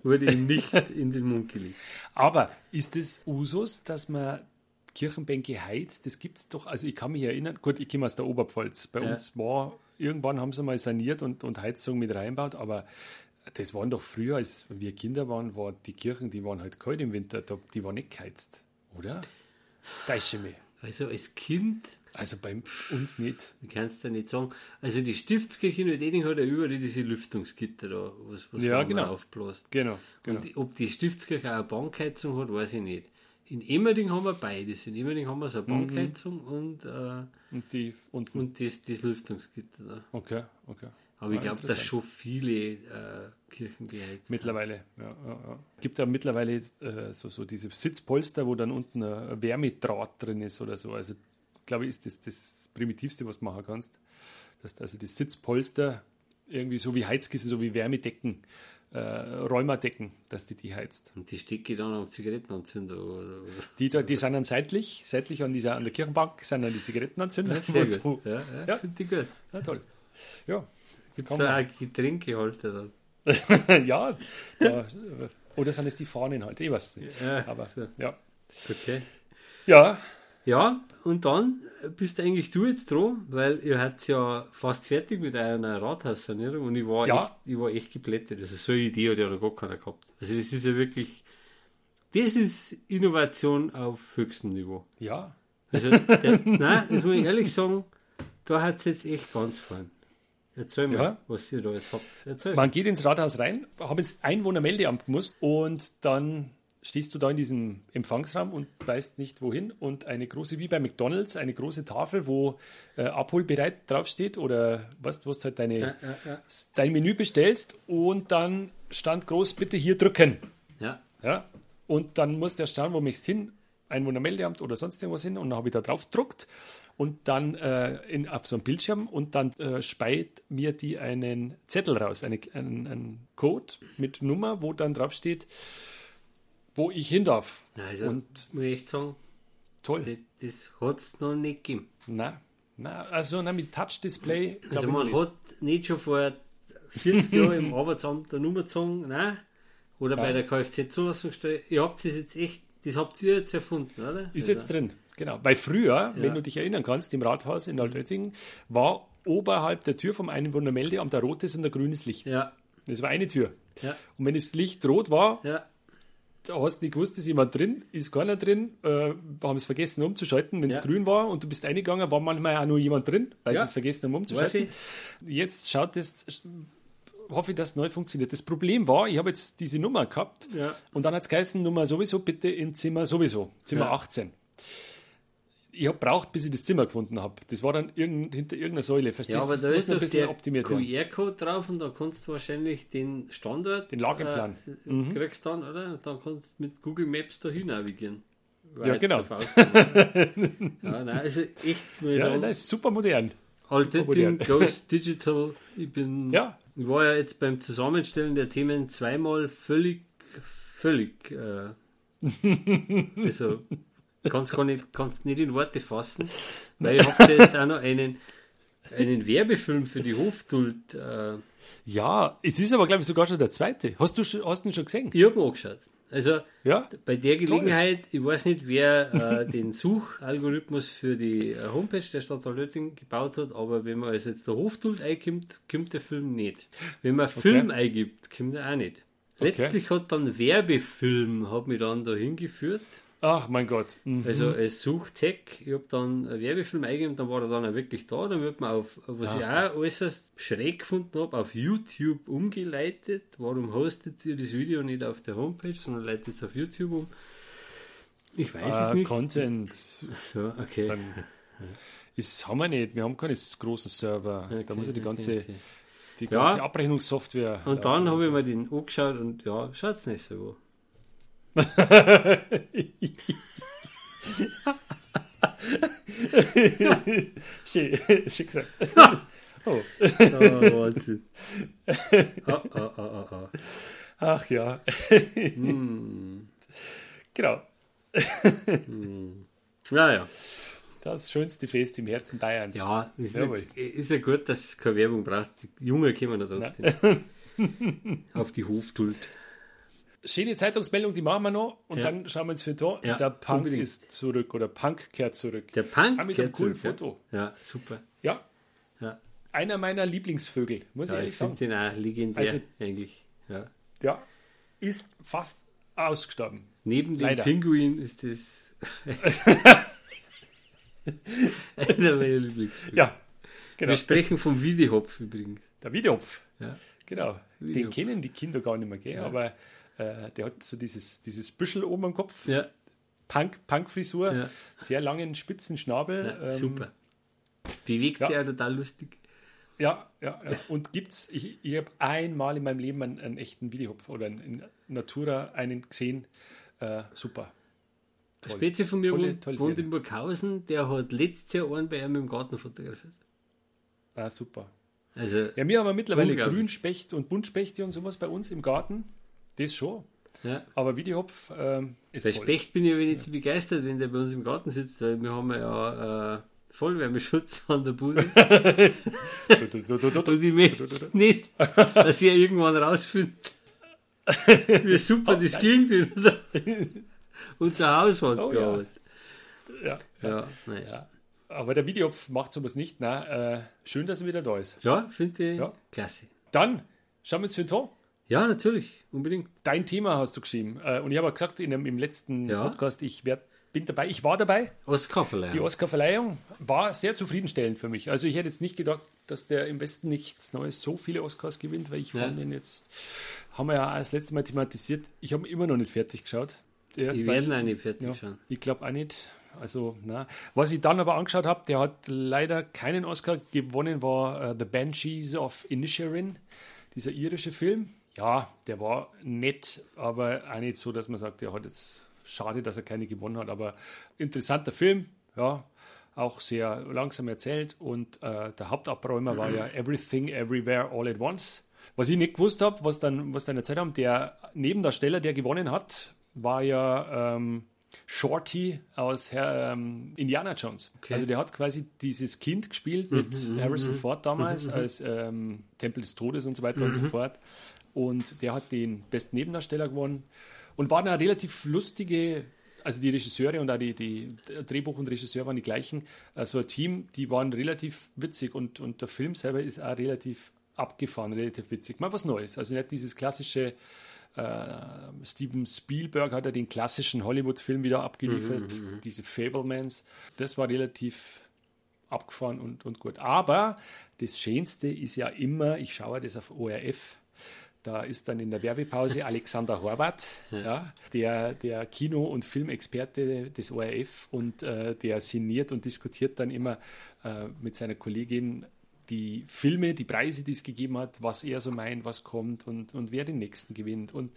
wurde ihm nicht [laughs] in den Mund gelegt. Aber ist es Usus, dass man Kirchenbänke heizt, das gibt es doch, also ich kann mich erinnern, gut, ich komme aus der Oberpfalz. Bei uns war, irgendwann haben sie mal saniert und, und Heizung mit reinbaut, aber das waren doch früher, als wir Kinder waren, war die Kirchen, die waren halt kalt im Winter, da- die waren nicht geheizt, oder? Täusche mich. Also als Kind, Also bei uns nicht. ich kann es dir nicht sagen, also die Stiftskirche in Eding hat ja überall diese Lüftungsgitter da, was, was Ja, man genau. aufbläst. Genau, genau. Und ob die Stiftskirche auch eine Bankheizung hat, weiß ich nicht. In Emmerding haben wir beides. In Emmerding haben wir so eine Mhm. Bankheizung und, äh, Und die unten. und das, das Lüftungsgitter da. okay, okay. Aber ich Ah, glaube, dass schon viele äh, Kirchen beheizt Mittlerweile, ja. ja, ja. Gibt ja mittlerweile äh, so, so diese Sitzpolster, wo dann unten ein Wärmedraht drin ist oder so. Also, glaube ich, ist das das Primitivste, was du machen kannst. Dass du also die Sitzpolster irgendwie so wie Heizkissen, so wie Wärmedecken, äh, Räumerdecken, dass die die heizt. Und die stecke dann am Zigarettenanzünder. Oder. Die, da, die sind dann seitlich, seitlich an, dieser, an der Kirchenbank sind dann die Zigarettenanzünder. Sehr [laughs] gut. Ja, ja, Ja. finde ich gut. Ja, toll. Ja, Gibt es auch Getränkehalter dann? [laughs] ja. Da, oder sind es die Fahnen halt? Ich weiß nicht. Ja, Aber so. ja. Okay. Ja, Ja, und dann bist eigentlich du jetzt dran, weil ihr habt ja fast fertig mit einer Rathaussanierung und ich war, Ja. echt, ich war echt geplättet. Also so eine Idee hat ja noch gar keiner gehabt. Also das ist ja wirklich, das ist Innovation auf höchstem Niveau. ja. Also, der, [laughs] nein, das muss ich ehrlich sagen, da hat es jetzt echt ganz fein. Erzähl mal, Ja. was ihr da jetzt habt. Erzähl. Man geht ins Rathaus rein, haben ins Einwohnermeldeamt gemusst und dann stehst du da in diesem Empfangsraum und weißt nicht wohin und eine große, wie bei McDonalds, eine große Tafel, wo äh, abholbereit draufsteht oder was, du hast halt deine, Ja, ja, ja. dein Menü bestellst und dann stand groß, bitte hier drücken. ja. Ja? Und dann musst du erst schauen, wo möchtest du hin, Einwohnermeldeamt oder sonst irgendwas hin und dann habe ich da drauf gedruckt und dann äh, in, auf so einem Bildschirm und dann äh, speit mir die einen Zettel raus, eine, einen, einen Code mit Nummer, wo dann drauf steht, wo ich hin darf. Also, Und muss ich echt sagen, toll. das, das hat es noch nicht gegeben. Na, na, also na, mit Touch-Display. Also man nicht. hat nicht schon vor 40 Jahren im Arbeitsamt eine Nummer gezogen, nein. Oder bei Ja. der Kfz-Zulassungsstelle. Ihr habt es jetzt echt, das habt ihr jetzt erfunden, oder? Ist jetzt drin, genau. Weil früher, wenn Ja. du dich erinnern kannst, im Rathaus in Altötting war oberhalb der Tür vom Einwohnermeldeamt ein rotes und ein grünes Licht. Ja, Das war eine Tür. ja, Und wenn das Licht rot war, ja. Da hast nicht gewusst, ist jemand drin, ist keiner drin, äh, wir haben es vergessen umzuschalten. Wenn es Ja. grün war und du bist eingegangen, war manchmal auch nur jemand drin, weil Ja. sie es vergessen haben umzuschalten. Jetzt schaut das, hoffe ich, dass es neu funktioniert. Das Problem war, ich habe jetzt diese Nummer gehabt Ja. und dann hat es geheißen, Nummer sowieso bitte in Zimmer sowieso, Zimmer Ja. 18. Ich habe braucht, bis ich das Zimmer gefunden habe. Das war dann irgend, hinter irgendeiner Säule. Verstehst Ja, du? aber das da ist ein bisschen der optimiert. QR-Code drauf und da kannst du wahrscheinlich den Standort, Den Lageplan. Mhm. äh, kriegst dann, oder? Dann kannst du mit Google Maps dahin navigieren. Ja, genau. [laughs] ja, nein, also echt, muss Ja, sagen, das ist super modern. Modern. goes [laughs] digital. Ich bin, Ja. ich war ja jetzt beim Zusammenstellen der Themen zweimal völlig, völlig, äh, [laughs] also kannst gar nicht, kannst nicht in Worte fassen, weil ich [laughs] habe jetzt auch noch einen, einen Werbefilm für die Hoftult, äh, Ja, es ist aber, glaube ich, sogar schon der zweite. Hast du, schon- hast du ihn schon gesehen? ich habe angeschaut. Also Ja? bei der Gelegenheit, ich weiß nicht, wer äh, den Suchalgorithmus für die äh, Homepage der Stadt Altötting gebaut hat, aber wenn man also jetzt der Hoftult eingibt, kommt der Film nicht. Wenn man Film eingibt, kommt er auch nicht. Okay. Letztlich hat dann Werbefilm, hat mich dann da hingeführt, Ach, mein Gott. Mhm. also als Suchtag, ich habe dann einen Werbefilm eingegeben, dann war er dann auch wirklich da, dann wird man auf, was ich auch äußerst schräg gefunden habe, auf YouTube umgeleitet. Warum hostet ihr das Video nicht auf der Homepage, sondern leitet es auf YouTube um? Ich weiß es Äh, nicht. Content. So, okay. Dann ist, haben wir nicht. Wir haben keine großen Server. da Okay, muss ja die okay, ganze, okay. Die Ja. ganze Abrechnungssoftware. Und dann habe ich mir den angeschaut und ja, schaut's nicht so. Schön, schön gesagt. oh. Oh, Wahnsinn. Ah, ah, ah. Ach ja. Hm. Genau. Ja, ja. Das schönste Fest im Herzen Bayerns. Ja, ist, ja, ist ja gut, dass es keine Werbung braucht. Die Junge kommen ja trotzdem [laughs] auf die Hoftult. Schöne Zeitungsmeldung, die machen wir noch und Ja. dann schauen wir ins Feuilleton. Ja, der Punk unbedingt. ist zurück oder Punk kehrt zurück. Der Punk. Ah, mit einem gehört coolen zurück, Foto. Ja, super. Ja, Ja, einer meiner Lieblingsvögel, muss ich ehrlich ich sagen. finde den auch legendär Also- eigentlich. Ja. Ja, ist fast ausgestorben. Neben dem Leider. Pinguin ist das [laughs] [laughs] einer meiner Lieblingsfilme. Ja, genau. Wir sprechen vom Wiedehopf übrigens. Der Wiedehopf, Ja. genau. Den Wiedehopf. kennen die Kinder gar nicht mehr, gell? aber äh, der hat so dieses, dieses Büschel oben am Kopf, Ja, Punk, Punk-Frisur, Ja. sehr langen, spitzen Schnabel. ja ähm, super. Bewegt ja. sich auch total lustig. Ja, ja, ja. Und gibt's, ich, ich habe einmal in meinem Leben einen, einen echten Wiedehopf oder einen, in Natura einen gesehen. Äh, super. Ein Spezi von mir Tolle- tolle wohnt in Burghausen, der hat letztes Jahr einen bei einem im Garten fotografiert. Ah, super. Also, Ja, wir haben mittlerweile. Grünspecht und Buntspechte und sowas bei uns im Garten. Das schon. ja. Aber Wiedehopf ähm, ist Bei toll. Specht bin ich aber nicht so begeistert, wenn der bei uns im Garten sitzt, weil wir haben ja äh, Vollwärmeschutz [laughs] an der Bude. Und ich möchte nicht, dass ihr irgendwann rausfindet, [laughs] wie super das klingt, wenn da unser Haus hat Oh, ja. gearbeitet. Ja. Ja, naja. Ja. Aber der Wiedehopf macht sowas nicht. Na, äh, schön, dass er wieder da ist. Ja, finde ich Ja. klasse. Dann schauen wir uns für den Ton. Ja, natürlich, unbedingt. Dein Thema hast du geschrieben. Äh, und ich habe auch gesagt in dem, im letzten Ja. Podcast, ich werd, bin dabei. Ich war dabei. Oscar-Verleihung. Die Oscar-Verleihung war sehr zufriedenstellend für mich. Also ich hätte jetzt nicht gedacht, dass der im Westen nichts Neues so viele Oscars gewinnt, weil ich Ja. fand den jetzt, haben wir ja das letzte Mal thematisiert, ich habe ihn immer noch nicht fertig geschaut. Der, werden auch nicht fertig ja, schauen. ich glaube auch nicht. Also, na. Was ich dann aber angeschaut habe, der hat leider keinen Oscar gewonnen, war äh, The Banshees of Inisherin, dieser irische Film. Ja, der war nett, aber auch nicht so, dass man sagt, der hat jetzt schade, dass er keine gewonnen hat, aber interessanter Film, ja, auch sehr langsam erzählt und äh, der Hauptabräumer war ja Everything Everywhere All at Once. Was ich nicht gewusst habe, was dann, was dann erzählt haben, der Nebendarsteller, der gewonnen hat, war ja ähm, Shorty aus Herr, ähm, Indiana Jones. Okay. Also der hat quasi dieses Kind gespielt mit Harrison Ford damals als ähm, Tempel des Todes und so weiter und so fort. Und der hat den besten Nebendarsteller gewonnen und war eine relativ lustige, also die Regisseure und auch die, die Drehbuch und Regisseur waren die gleichen, also ein Team, die waren relativ witzig und, und der Film selber ist auch relativ abgefahren, relativ witzig. Mal was Neues. Also nicht dieses klassische äh, Steven Spielberg hat ja den klassischen Hollywood-Film wieder abgeliefert, diese Fablemans. Das war relativ abgefahren und, und gut. Aber das Schönste ist ja immer, ich schaue das auf ORF, da ist dann in der Werbepause [laughs] Alexander Horvath, ja, der, der Kino- und Filmexperte des ORF und äh, der sinniert und diskutiert dann immer äh, mit seiner Kollegin die Filme, die Preise, die es gegeben hat, was er so meint, was kommt und, und wer den nächsten gewinnt. Und,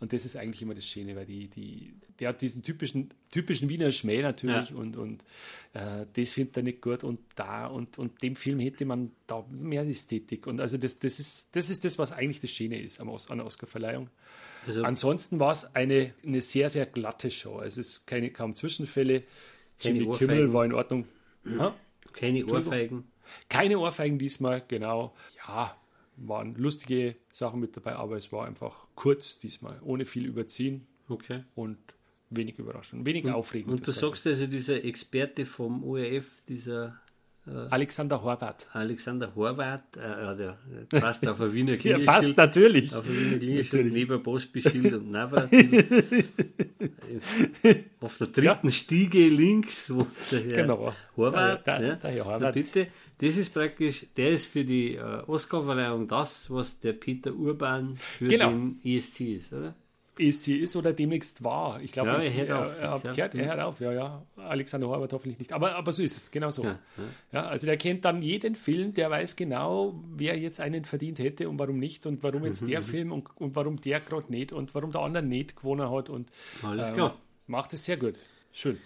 und das ist eigentlich immer das Schöne, weil die, die, der hat diesen typischen, typischen Wiener Schmäh natürlich Ja. und, und äh, das findet er nicht gut und da und, und dem Film hätte man da mehr Ästhetik. Und also das, das, ist, das ist das, was eigentlich das Schöne ist am Os an der Oscarverleihung. Also Ansonsten war es eine, eine sehr, sehr glatte Show. Also es ist keine, kaum Zwischenfälle. Jimmy Ohrfeigen. Kimmel war in Ordnung. Ha? keine Ohrfeigen. Keine Ohrfeigen diesmal, genau. Ja, waren lustige Sachen mit dabei, aber es war einfach kurz diesmal, ohne viel überziehen Okay. und wenig überraschend, wenig aufregend. Und du sagst also, dieser Experte vom ORF, dieser Alexander Horvath. Alexander Horvath, äh, ja, der, der [laughs] passt auf ein Wiener [laughs] Ja, Klingelschild. passt natürlich. Auf ein Wiener Klingelschild neben Bosbischild und Nava. [laughs] auf der dritten Stiege links, wo der Herr Genau. Horvath, Der- der- ja, der Herr Na Horvath. bitte, das ist praktisch, der ist für die äh, Oscarverleihung das, was der Peter Urban für Genau. den ESC ist, oder? ESC ist oder demnächst war. Ich glaube, Ja, ich, er er, auf er, hat jetzt, ja. gehört, er hört auf, ja, ja. Alexander Horvath hoffentlich nicht. Aber, aber so ist es, genau so. Ja, Ja, also der kennt dann jeden Film, der weiß genau, wer jetzt einen verdient hätte und warum nicht und warum jetzt Mhm, der Film und, und warum der gerade nicht und warum der andere nicht gewonnen hat und Alles ähm, klar. macht es sehr gut. Schön.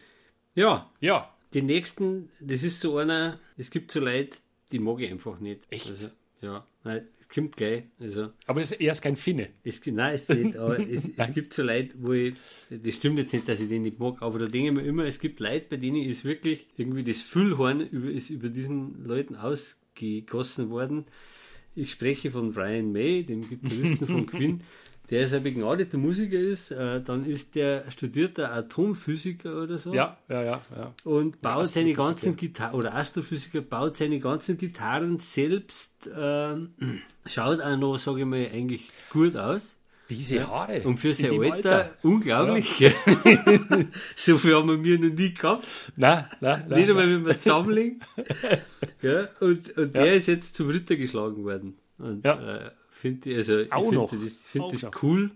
Ja, Ja, die nächsten, das ist so einer, es gibt so Leute, die mag ich einfach nicht. Echt? Also, ja, nein, kommt gleich. Also, aber es, er ist kein Finne. es, nein, es nicht, aber [laughs] es, es gibt so Leute, wo ich, das stimmt jetzt nicht, dass ich den nicht mag, aber da denke ich mir immer, es gibt Leute, bei denen ist wirklich irgendwie das Füllhorn über, ist über diesen Leuten ausgegossen worden. Ich spreche von Brian May, dem Gitarristen von [laughs] Queen. Der ist ein begnadeter Musiker ist, äh, dann ist der studierter Atomphysiker oder so. Ja, ja, ja. ja. Und baut Ja, seine ganzen Gitarren, oder Astrophysiker baut seine ganzen Gitarren selbst, ähm, [clears throat] schaut auch noch, sage ich mal, eigentlich gut aus. Diese Haare. Und für in sein dem Alter, unglaublich. gell? [laughs] so viel haben wir noch nie gehabt. Nein, nein, nein. Nicht einmal, wenn wir zusammenlegen. [laughs] ja, und, und der ist jetzt zum Ritter geschlagen worden. Und Ja. äh, finde ich, also ich noch. das, find Auch das noch. cool,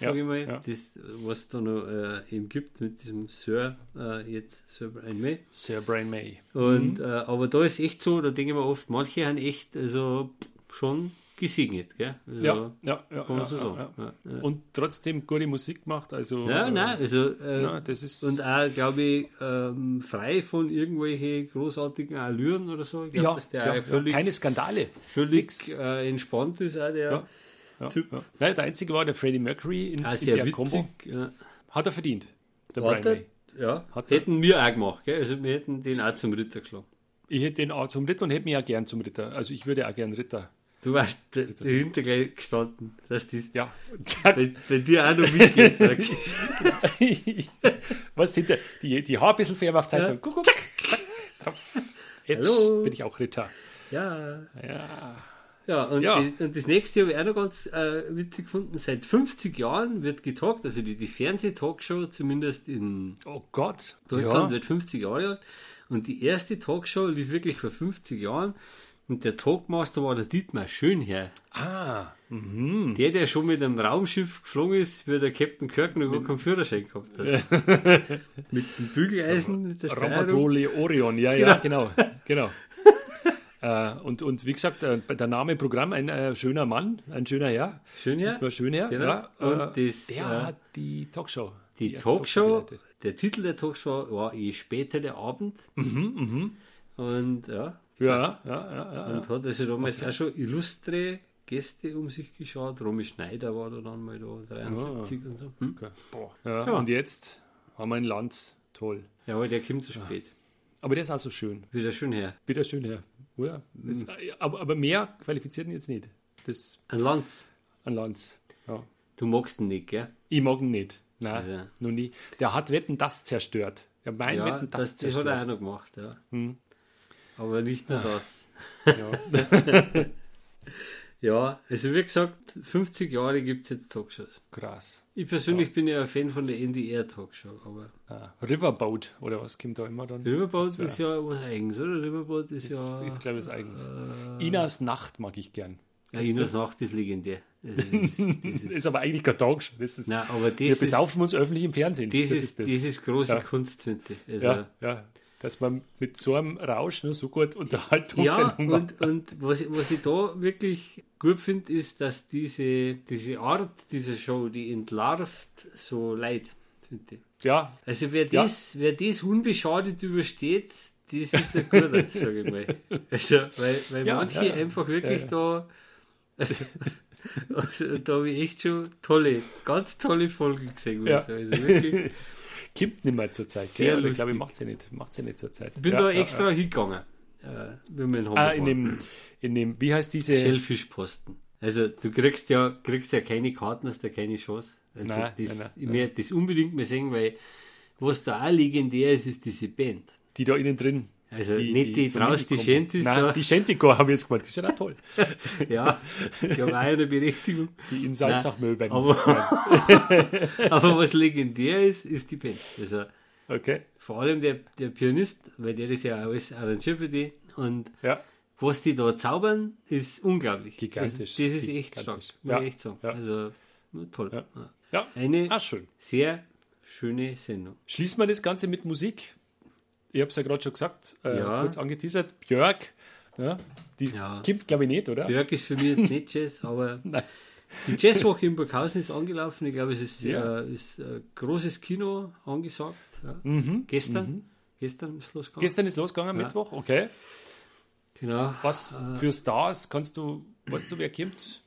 Ja, sage ich mal, ja. das, was es da noch äh, eben gibt mit diesem Sir, äh, jetzt Sir Brian May. Sir Brian May. Und, Mhm. äh, aber da ist echt so, da denke ich mir oft, manche haben echt also schon gesegnet, gell? Also, Ja, ja, ja. Kann man so sagen. Und trotzdem gute Musik macht. Also, Ja, äh, nein, also äh, ja, das ist. und auch, glaube ich, ähm, frei von irgendwelchen großartigen Allüren oder so. Ich glaube, ja, dass der ja, völlig, keine Skandale. völlig äh, entspannt ist, auch der Typ. Nein, der einzige war der Freddie Mercury in, auch in der witzig. Combo. Ja. Hat er verdient. Der Hat Brian er, May. ja, Hat er. hätten wir auch gemacht, gell? also wir hätten den auch zum Ritter geschlagen. Ich hätte den auch zum Ritter und hätte mich auch gern zum Ritter. Also ich würde auch gern Ritter. Du warst da- dahinter gleich gestanden, dass das Ja. Zack. bei, bei dir auch noch mitgeht. [laughs] Was hinter? Die, die Haare ein bisschen Zeit. Ja. Guck, guck, zack, drauf. Jetzt Hallo. bin ich auch Ritter. ja. Ja. Ja, und, Ja. Die, und das nächste habe ich auch noch ganz äh, witzig gefunden. Seit 50 Jahren wird getalkt, also die, die Fernseh-Talkshow, zumindest in Oh Gott. Deutschland, Ja. wird 50 Jahre alt. Und die erste Talkshow lief wirklich vor 50 Jahren. Und der Talkmaster war der Dietmar Schönherr. Ah. Der, der schon mit einem Raumschiff geflogen ist, wie der Captain Kirk noch gar keinen Führerschein gehabt hat. [laughs] mit dem Bügeleisen, mit der. Rampatole Orion, ja, ja, genau. genau. [laughs] äh, und, und wie gesagt, äh, der Name Programm, ein äh, schöner Mann, ein schöner Herr. Schönherr. War schön, ja. Genau. ja Und äh, das, der äh, hat die Talkshow. Die, erste Talkshow, geleitet. der Titel der Talkshow war Je später der Abend. Und ja, Ja, ja, ja, ja. und hat also damals auch schon illustre Gäste um sich geschaut. Romy Schneider war da dann mal da, 73 und so. Hm? Okay. Boah. Ja, Ja. Und jetzt haben wir ein Land. Toll. Ja, aber der kommt zu spät. Aber der ist also schön. Wieder schön her. Wieder schön, Herr. Oder? Das, aber, aber mehr qualifizierten jetzt nicht. Das Ein Lanz. an Lanz. Ja. Du magst ihn nicht, gell? Ich mag ihn nicht. Nein, Also. noch nie. Der hat Wetten das zerstört. Der hat mein Ja, Wetten das, das, das hat er auch zerstört. noch gemacht, ja. Hm. Aber nicht nur das. Ja. [laughs] Ja, also wie gesagt, 50 Jahre gibt es jetzt Talkshows. Krass. Ich persönlich bin ja ein Fan von der NDR-Talkshow, aber Ah, Riverboat oder was kommt da immer dann? Riverboat ist ja was Eigens, oder? Riverboat ist, Ist, ja. ist glaube ich, das eigens. Äh, Inas Nacht mag ich gern. ja, Inas Nacht ist legendär. Also [laughs] das ist, das Das ist, ist aber eigentlich kein Talkshow. Das ist, nein, aber das wir ist, das besaufen uns öffentlich im Fernsehen. ist, das ist große Ja. Kunst, finde ich. Also, Ja, ja. Dass man mit so einem Rausch nur so gut Ja, Unterhaltungssendung macht. und, und was, ich- was ich da wirklich gut finde, ist, dass diese, diese Art dieser Show, die entlarvt so leid, finde ich. Ja, Also wer Ja. das, wer das unbeschadet übersteht, das ist ein guter, [laughs] sage ich mal. Also, weil, weil Ja, manche ja, einfach wirklich da, [laughs] also, da habe ich echt schon tolle, ganz tolle Folgen gesehen. sagen. Also wirklich, kommt nicht mehr zur Zeit. Sehr gell? Ich glaube, ich macht sie nicht. Macht sie nicht zur Zeit. ich bin ja, da ja, extra hingegangen, äh, Ja. Ah, in dem, in dem, wie heißt diese? Shellfish-Posten. Also du kriegst ja, kriegst ja keine Karten, hast ja keine Chance. Also Nein, das, nein, ich möchte das unbedingt mal sehen, weil was da auch legendär ist, ist diese Band. Die da innen drin. Also nicht die so draußen, die. Shanties Nein, da. die Shantycore haben wir jetzt gemacht. Die sind auch toll. [laughs] Ja, die haben auch eine Berechtigung. Die in Salzachmüllbein. Aber, [laughs] aber was legendär ist, ist die Band. Also Okay. vor allem der, der Pianist, weil der ist ja alles arrangiert für die. Und Ja. was die da zaubern, ist unglaublich. Gigantisch. Also, das ist echt stark, Gigantisch. muss Ja, ich echt sagen. ja. Also toll. Ja. Ja. Ja. Eine Ah, schön. sehr schöne Sendung. Schließen wir das Ganze mit Musik. Ich habe es ja gerade schon gesagt, äh, Ja. kurz angeteasert. Björk, ja, die Ja. kommt, glaube ich, nicht, oder? Björk ist für mich jetzt nicht Jazz, aber [laughs] die Jazzwoche in Burghausen ist angelaufen. Ich glaube, es ist, Ja. äh, ist äh, großes Kino angesagt. Ja. Mhm. Gestern, gestern ist losgegangen. Gestern ist losgegangen. Mittwoch, okay. Genau. Was für Stars kannst du, weißt du, wer kommt?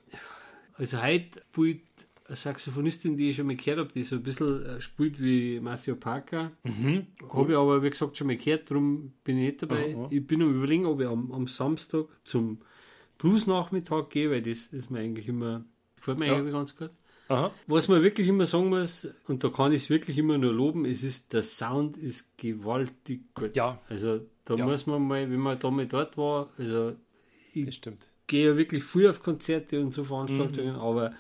Also heute spielt eine Saxophonistin, die ich schon mal gehört habe, die so ein bisschen äh, spielt wie Matthew Parker. Mhm. Habe ich aber, wie gesagt, schon mal gehört, darum bin ich nicht dabei. Aha. Ich bin am überlegen, ob ich am, am Samstag zum Blues-Nachmittag gehe, weil das ist mir eigentlich immer, gefällt mir Ja. eigentlich ganz gut. Aha. Was man wirklich immer sagen muss, und da kann ich es wirklich immer nur loben, es ist, der Sound ist gewaltig gut. Ja. Also da Ja. muss man mal, wenn man da mal dort war, also stimmt. gehe ja wirklich früh auf Konzerte und so Veranstaltungen, Mhm. aber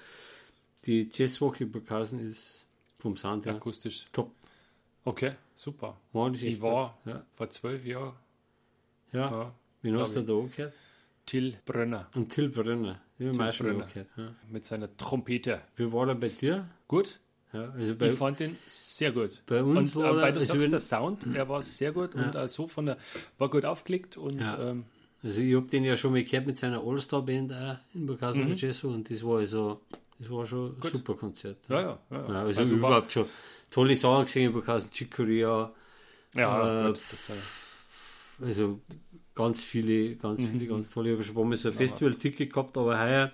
die Jazzwoche Burghausen ist vom Sound her Akustisch. top. Okay, super. War das Ich war. Ja. vor zwölf Jahren ja. ja, Wen hast du da angehört? Till Brönner Und Till Brönner. Ich Till schon Brönner. angehört. Ja. mit seiner Trompete. Wie war er bei dir? Gut, Ja, also bei, ich fand ihn sehr gut. bei uns und war äh, er, weil du also sagst, der Sound, er war sehr gut und äh, so von der, war gut aufgelegt und Ja. ähm, Also ich habe den ja schon mal gehört mit seiner All-Star-Band in Burghausen Mhm. Und das war also, das war schon ein super Konzert. ja, ja. ja, Ja, also, Also war- überhaupt schon tolle Sachen gesehen in Burghausen, Chicoria, ja, äh, äh, also ganz viele, ganz Mhm. viele, ganz tolle. Ich habe schon ein paar Mal so ein Festival-Ticket gehabt, aber heuer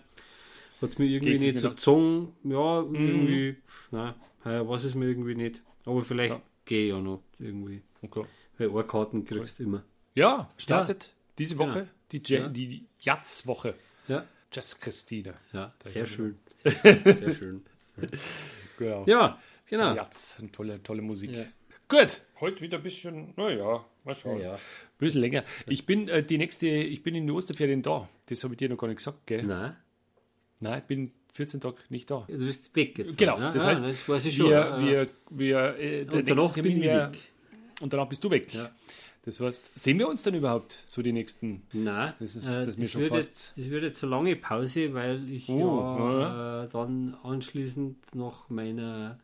hat es mir irgendwie Geht's nicht so gezogen. Ja, irgendwie, nein, heuer weiß es mir irgendwie nicht. Aber vielleicht Ja. gehe ich ja noch irgendwie. okay. Weil eine Karten kriegst du immer. Ja, startet diese Woche Ja. die, Ja- Ja. die Jazz-Woche. Ja, Jazz Christine. ja, sehr schön. Sehr schön. [laughs] Genau. Ja, genau. Eine tolle, tolle Musik. Ja. Gut, heute wieder ein bisschen, naja, mal schauen. Ja. Ein bisschen länger. Ich bin äh, die nächste, ich bin in den Osterferien da. Das habe ich dir noch gar nicht gesagt, gell? Nein, Nein, ich bin 14 Tage nicht da. du bist weg jetzt. Genau, ja? das ja, heißt, das weiß ich schon. Wir, ja. wir, wir, äh, der Und danach bin ich weg. Und danach bist du weg. Ja. Das heißt, sehen wir uns dann überhaupt so die nächsten? Nein, Das ist- äh, das das, mir schon wird fast- das wird jetzt eine lange Pause, weil ich Oh, ja, Äh, dann anschließend nach meiner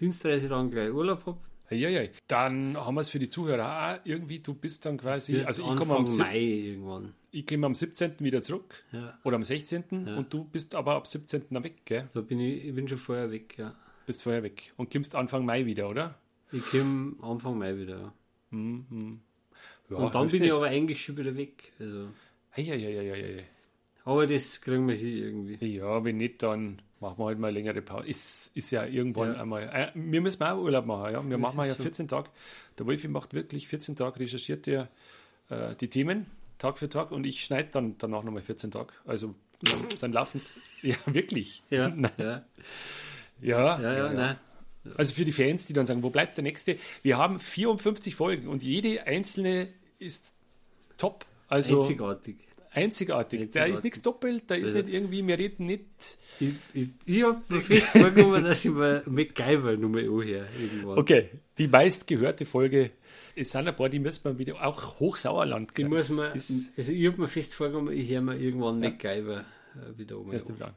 Dienstreise dann gleich Urlaub habe. Eieiei. Dann haben wir es für die Zuhörer auch irgendwie. Du bist dann quasi, also ich komme am, Mai irgendwann. ich komme am 17. wieder zurück Ja, oder am 16. Ja. und du bist aber ab 17. dann weg, gell? da bin ich, ich bin schon vorher weg, ja. Bist vorher weg und kommst Anfang Mai wieder, oder? Ich komme Anfang Mai wieder. Ja. Ja, Und dann bin ich nicht. aber eigentlich schon wieder weg. Also, Eieieiei. aber das kriegen wir hier irgendwie. Ja, wenn nicht, dann machen wir halt mal eine längere Pause. Ist, ist ja irgendwann Ja. einmal. Äh, wir müssen auch Urlaub machen, ja. Wir machen ist ja so. 14 Tage. Der Wolfi macht wirklich 14 Tage, recherchiert er äh, die Themen Tag für Tag und ich schneide dann danach nochmal 14 Tage. Also wir sind laufend. [laughs] Ja, wirklich. [laughs] Ja, ja, Ja, ja, ja, nein. Also für die Fans, die dann sagen, wo bleibt der nächste? Wir haben 54 Folgen und jede einzelne ist top. Also Einzigartig. einzigartig. Da Einzigartig. ist nichts doppelt, da ist Also- nicht irgendwie, wir reden nicht. Ich, ich, ich habe mir fest vorgenommen, dass ich mir MacGyver nochmal anhöre. Irgendwann. Okay, die meistgehörte Folge. Es sind ein paar, die müssen wir wieder, auch Hochsauerland. Ich muss mir, ist, also ich habe mir fest vorgenommen, ich höre mir irgendwann MacGyver äh, wieder um. erste Frage.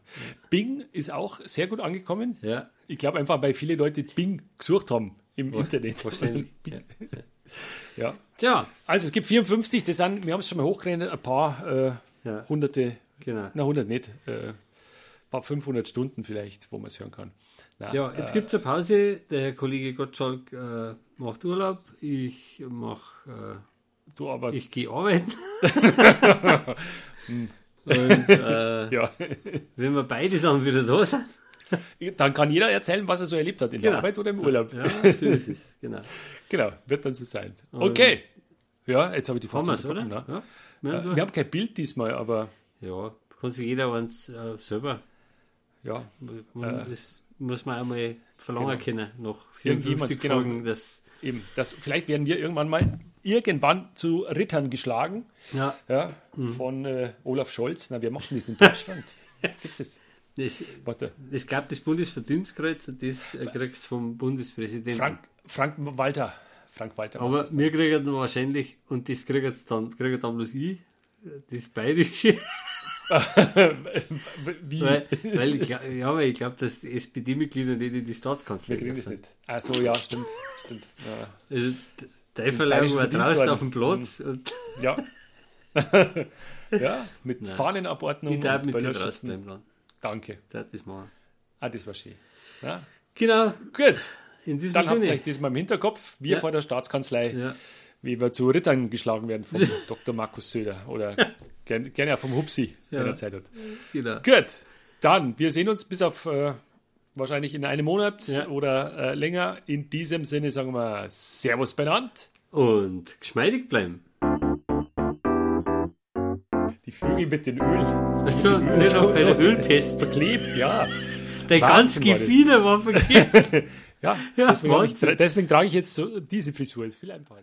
Bing ist auch sehr gut angekommen. Ja, Ich glaube einfach, weil viele Leute Bing gesucht haben im Internet. wahrscheinlich. [laughs] Ja. Ja. ja, Also es gibt 54, das sind, wir haben es schon mal hochgerechnet, ein paar äh, Ja. hunderte, genau. na 100 nicht, äh, ein paar 500 Stunden vielleicht, wo man es hören kann. Na, Ja, jetzt äh, gibt es eine Pause. Der Herr Kollege Gottschalk äh, macht Urlaub. Ich mache, du aber, äh, ich gehe arbeiten. [laughs] [laughs] Und äh, [laughs] ja, wenn wir beide dann wieder da sind, dann kann jeder erzählen, was er so erlebt hat, in der Genau. Arbeit oder im Urlaub. ja, so ist es. [laughs] Genau. Genau, wird dann so sein. Okay. Ja, jetzt habe ich die Haben wir es, oder? ne? Ja, ja, Äh, Wir haben kein Bild diesmal, aber ja kann sich jeder eins äh, selber. ja, Man, Äh, das muss man einmal verlangen genau. können, nach Irgendjemand, 54 genau. Folgen. Das, eben. Das, vielleicht werden wir irgendwann mal irgendwann zu Rittern geschlagen. ja, Ja, Mhm. von äh, Olaf Scholz. Na, wir machen das in Deutschland. [laughs] Gibt es? das, Warte. es gab das Bundesverdienstkreuz und das äh, kriegst du vom Bundespräsidenten. Frank, Frank Walter. Frank Walter. Aber das wir kriegen dann wahrscheinlich, und das kriegen dann, kriegen dann bloß ich, das Bayerische. [laughs] [laughs] Wie? weil, weil ich ja, weil ich glaube, dass die SPD-Mitglieder nicht in die Staatskanzlei wir kriegen das nicht. Ach so, ja, stimmt. stimmt. Ja. Also, die Verleihung war draußen auf dem Platz und [laughs] Ja. [laughs] ja, mit Nein. Fahnenabordnung ich darf mit dir draußen. Danke. Darf das machen. Ah, das war schön. Ja. Genau, Gut, in diesem dann habt ihr Sinne. euch das mal im Hinterkopf. Wir Ja. vor der Staatskanzlei, Ja, wie wir zu Rittern geschlagen werden vom [laughs] Dr. Markus Söder oder gerne gern auch vom Hupsi, Ja. wenn er Zeit hat. genau. Gut, dann, wir sehen uns bis auf äh, wahrscheinlich in einem Monat Ja. oder äh, länger. In diesem Sinne sagen wir Servus benannt. Und geschmeidig bleiben. Die Vögel mit dem Öl Also, nicht auch bei der Ölpest. verklebt, ja. Dein ganz Gefieder war verkehrt. [laughs] ja, deswegen, ich, deswegen trage ich jetzt so diese Frisur, ist viel einfacher.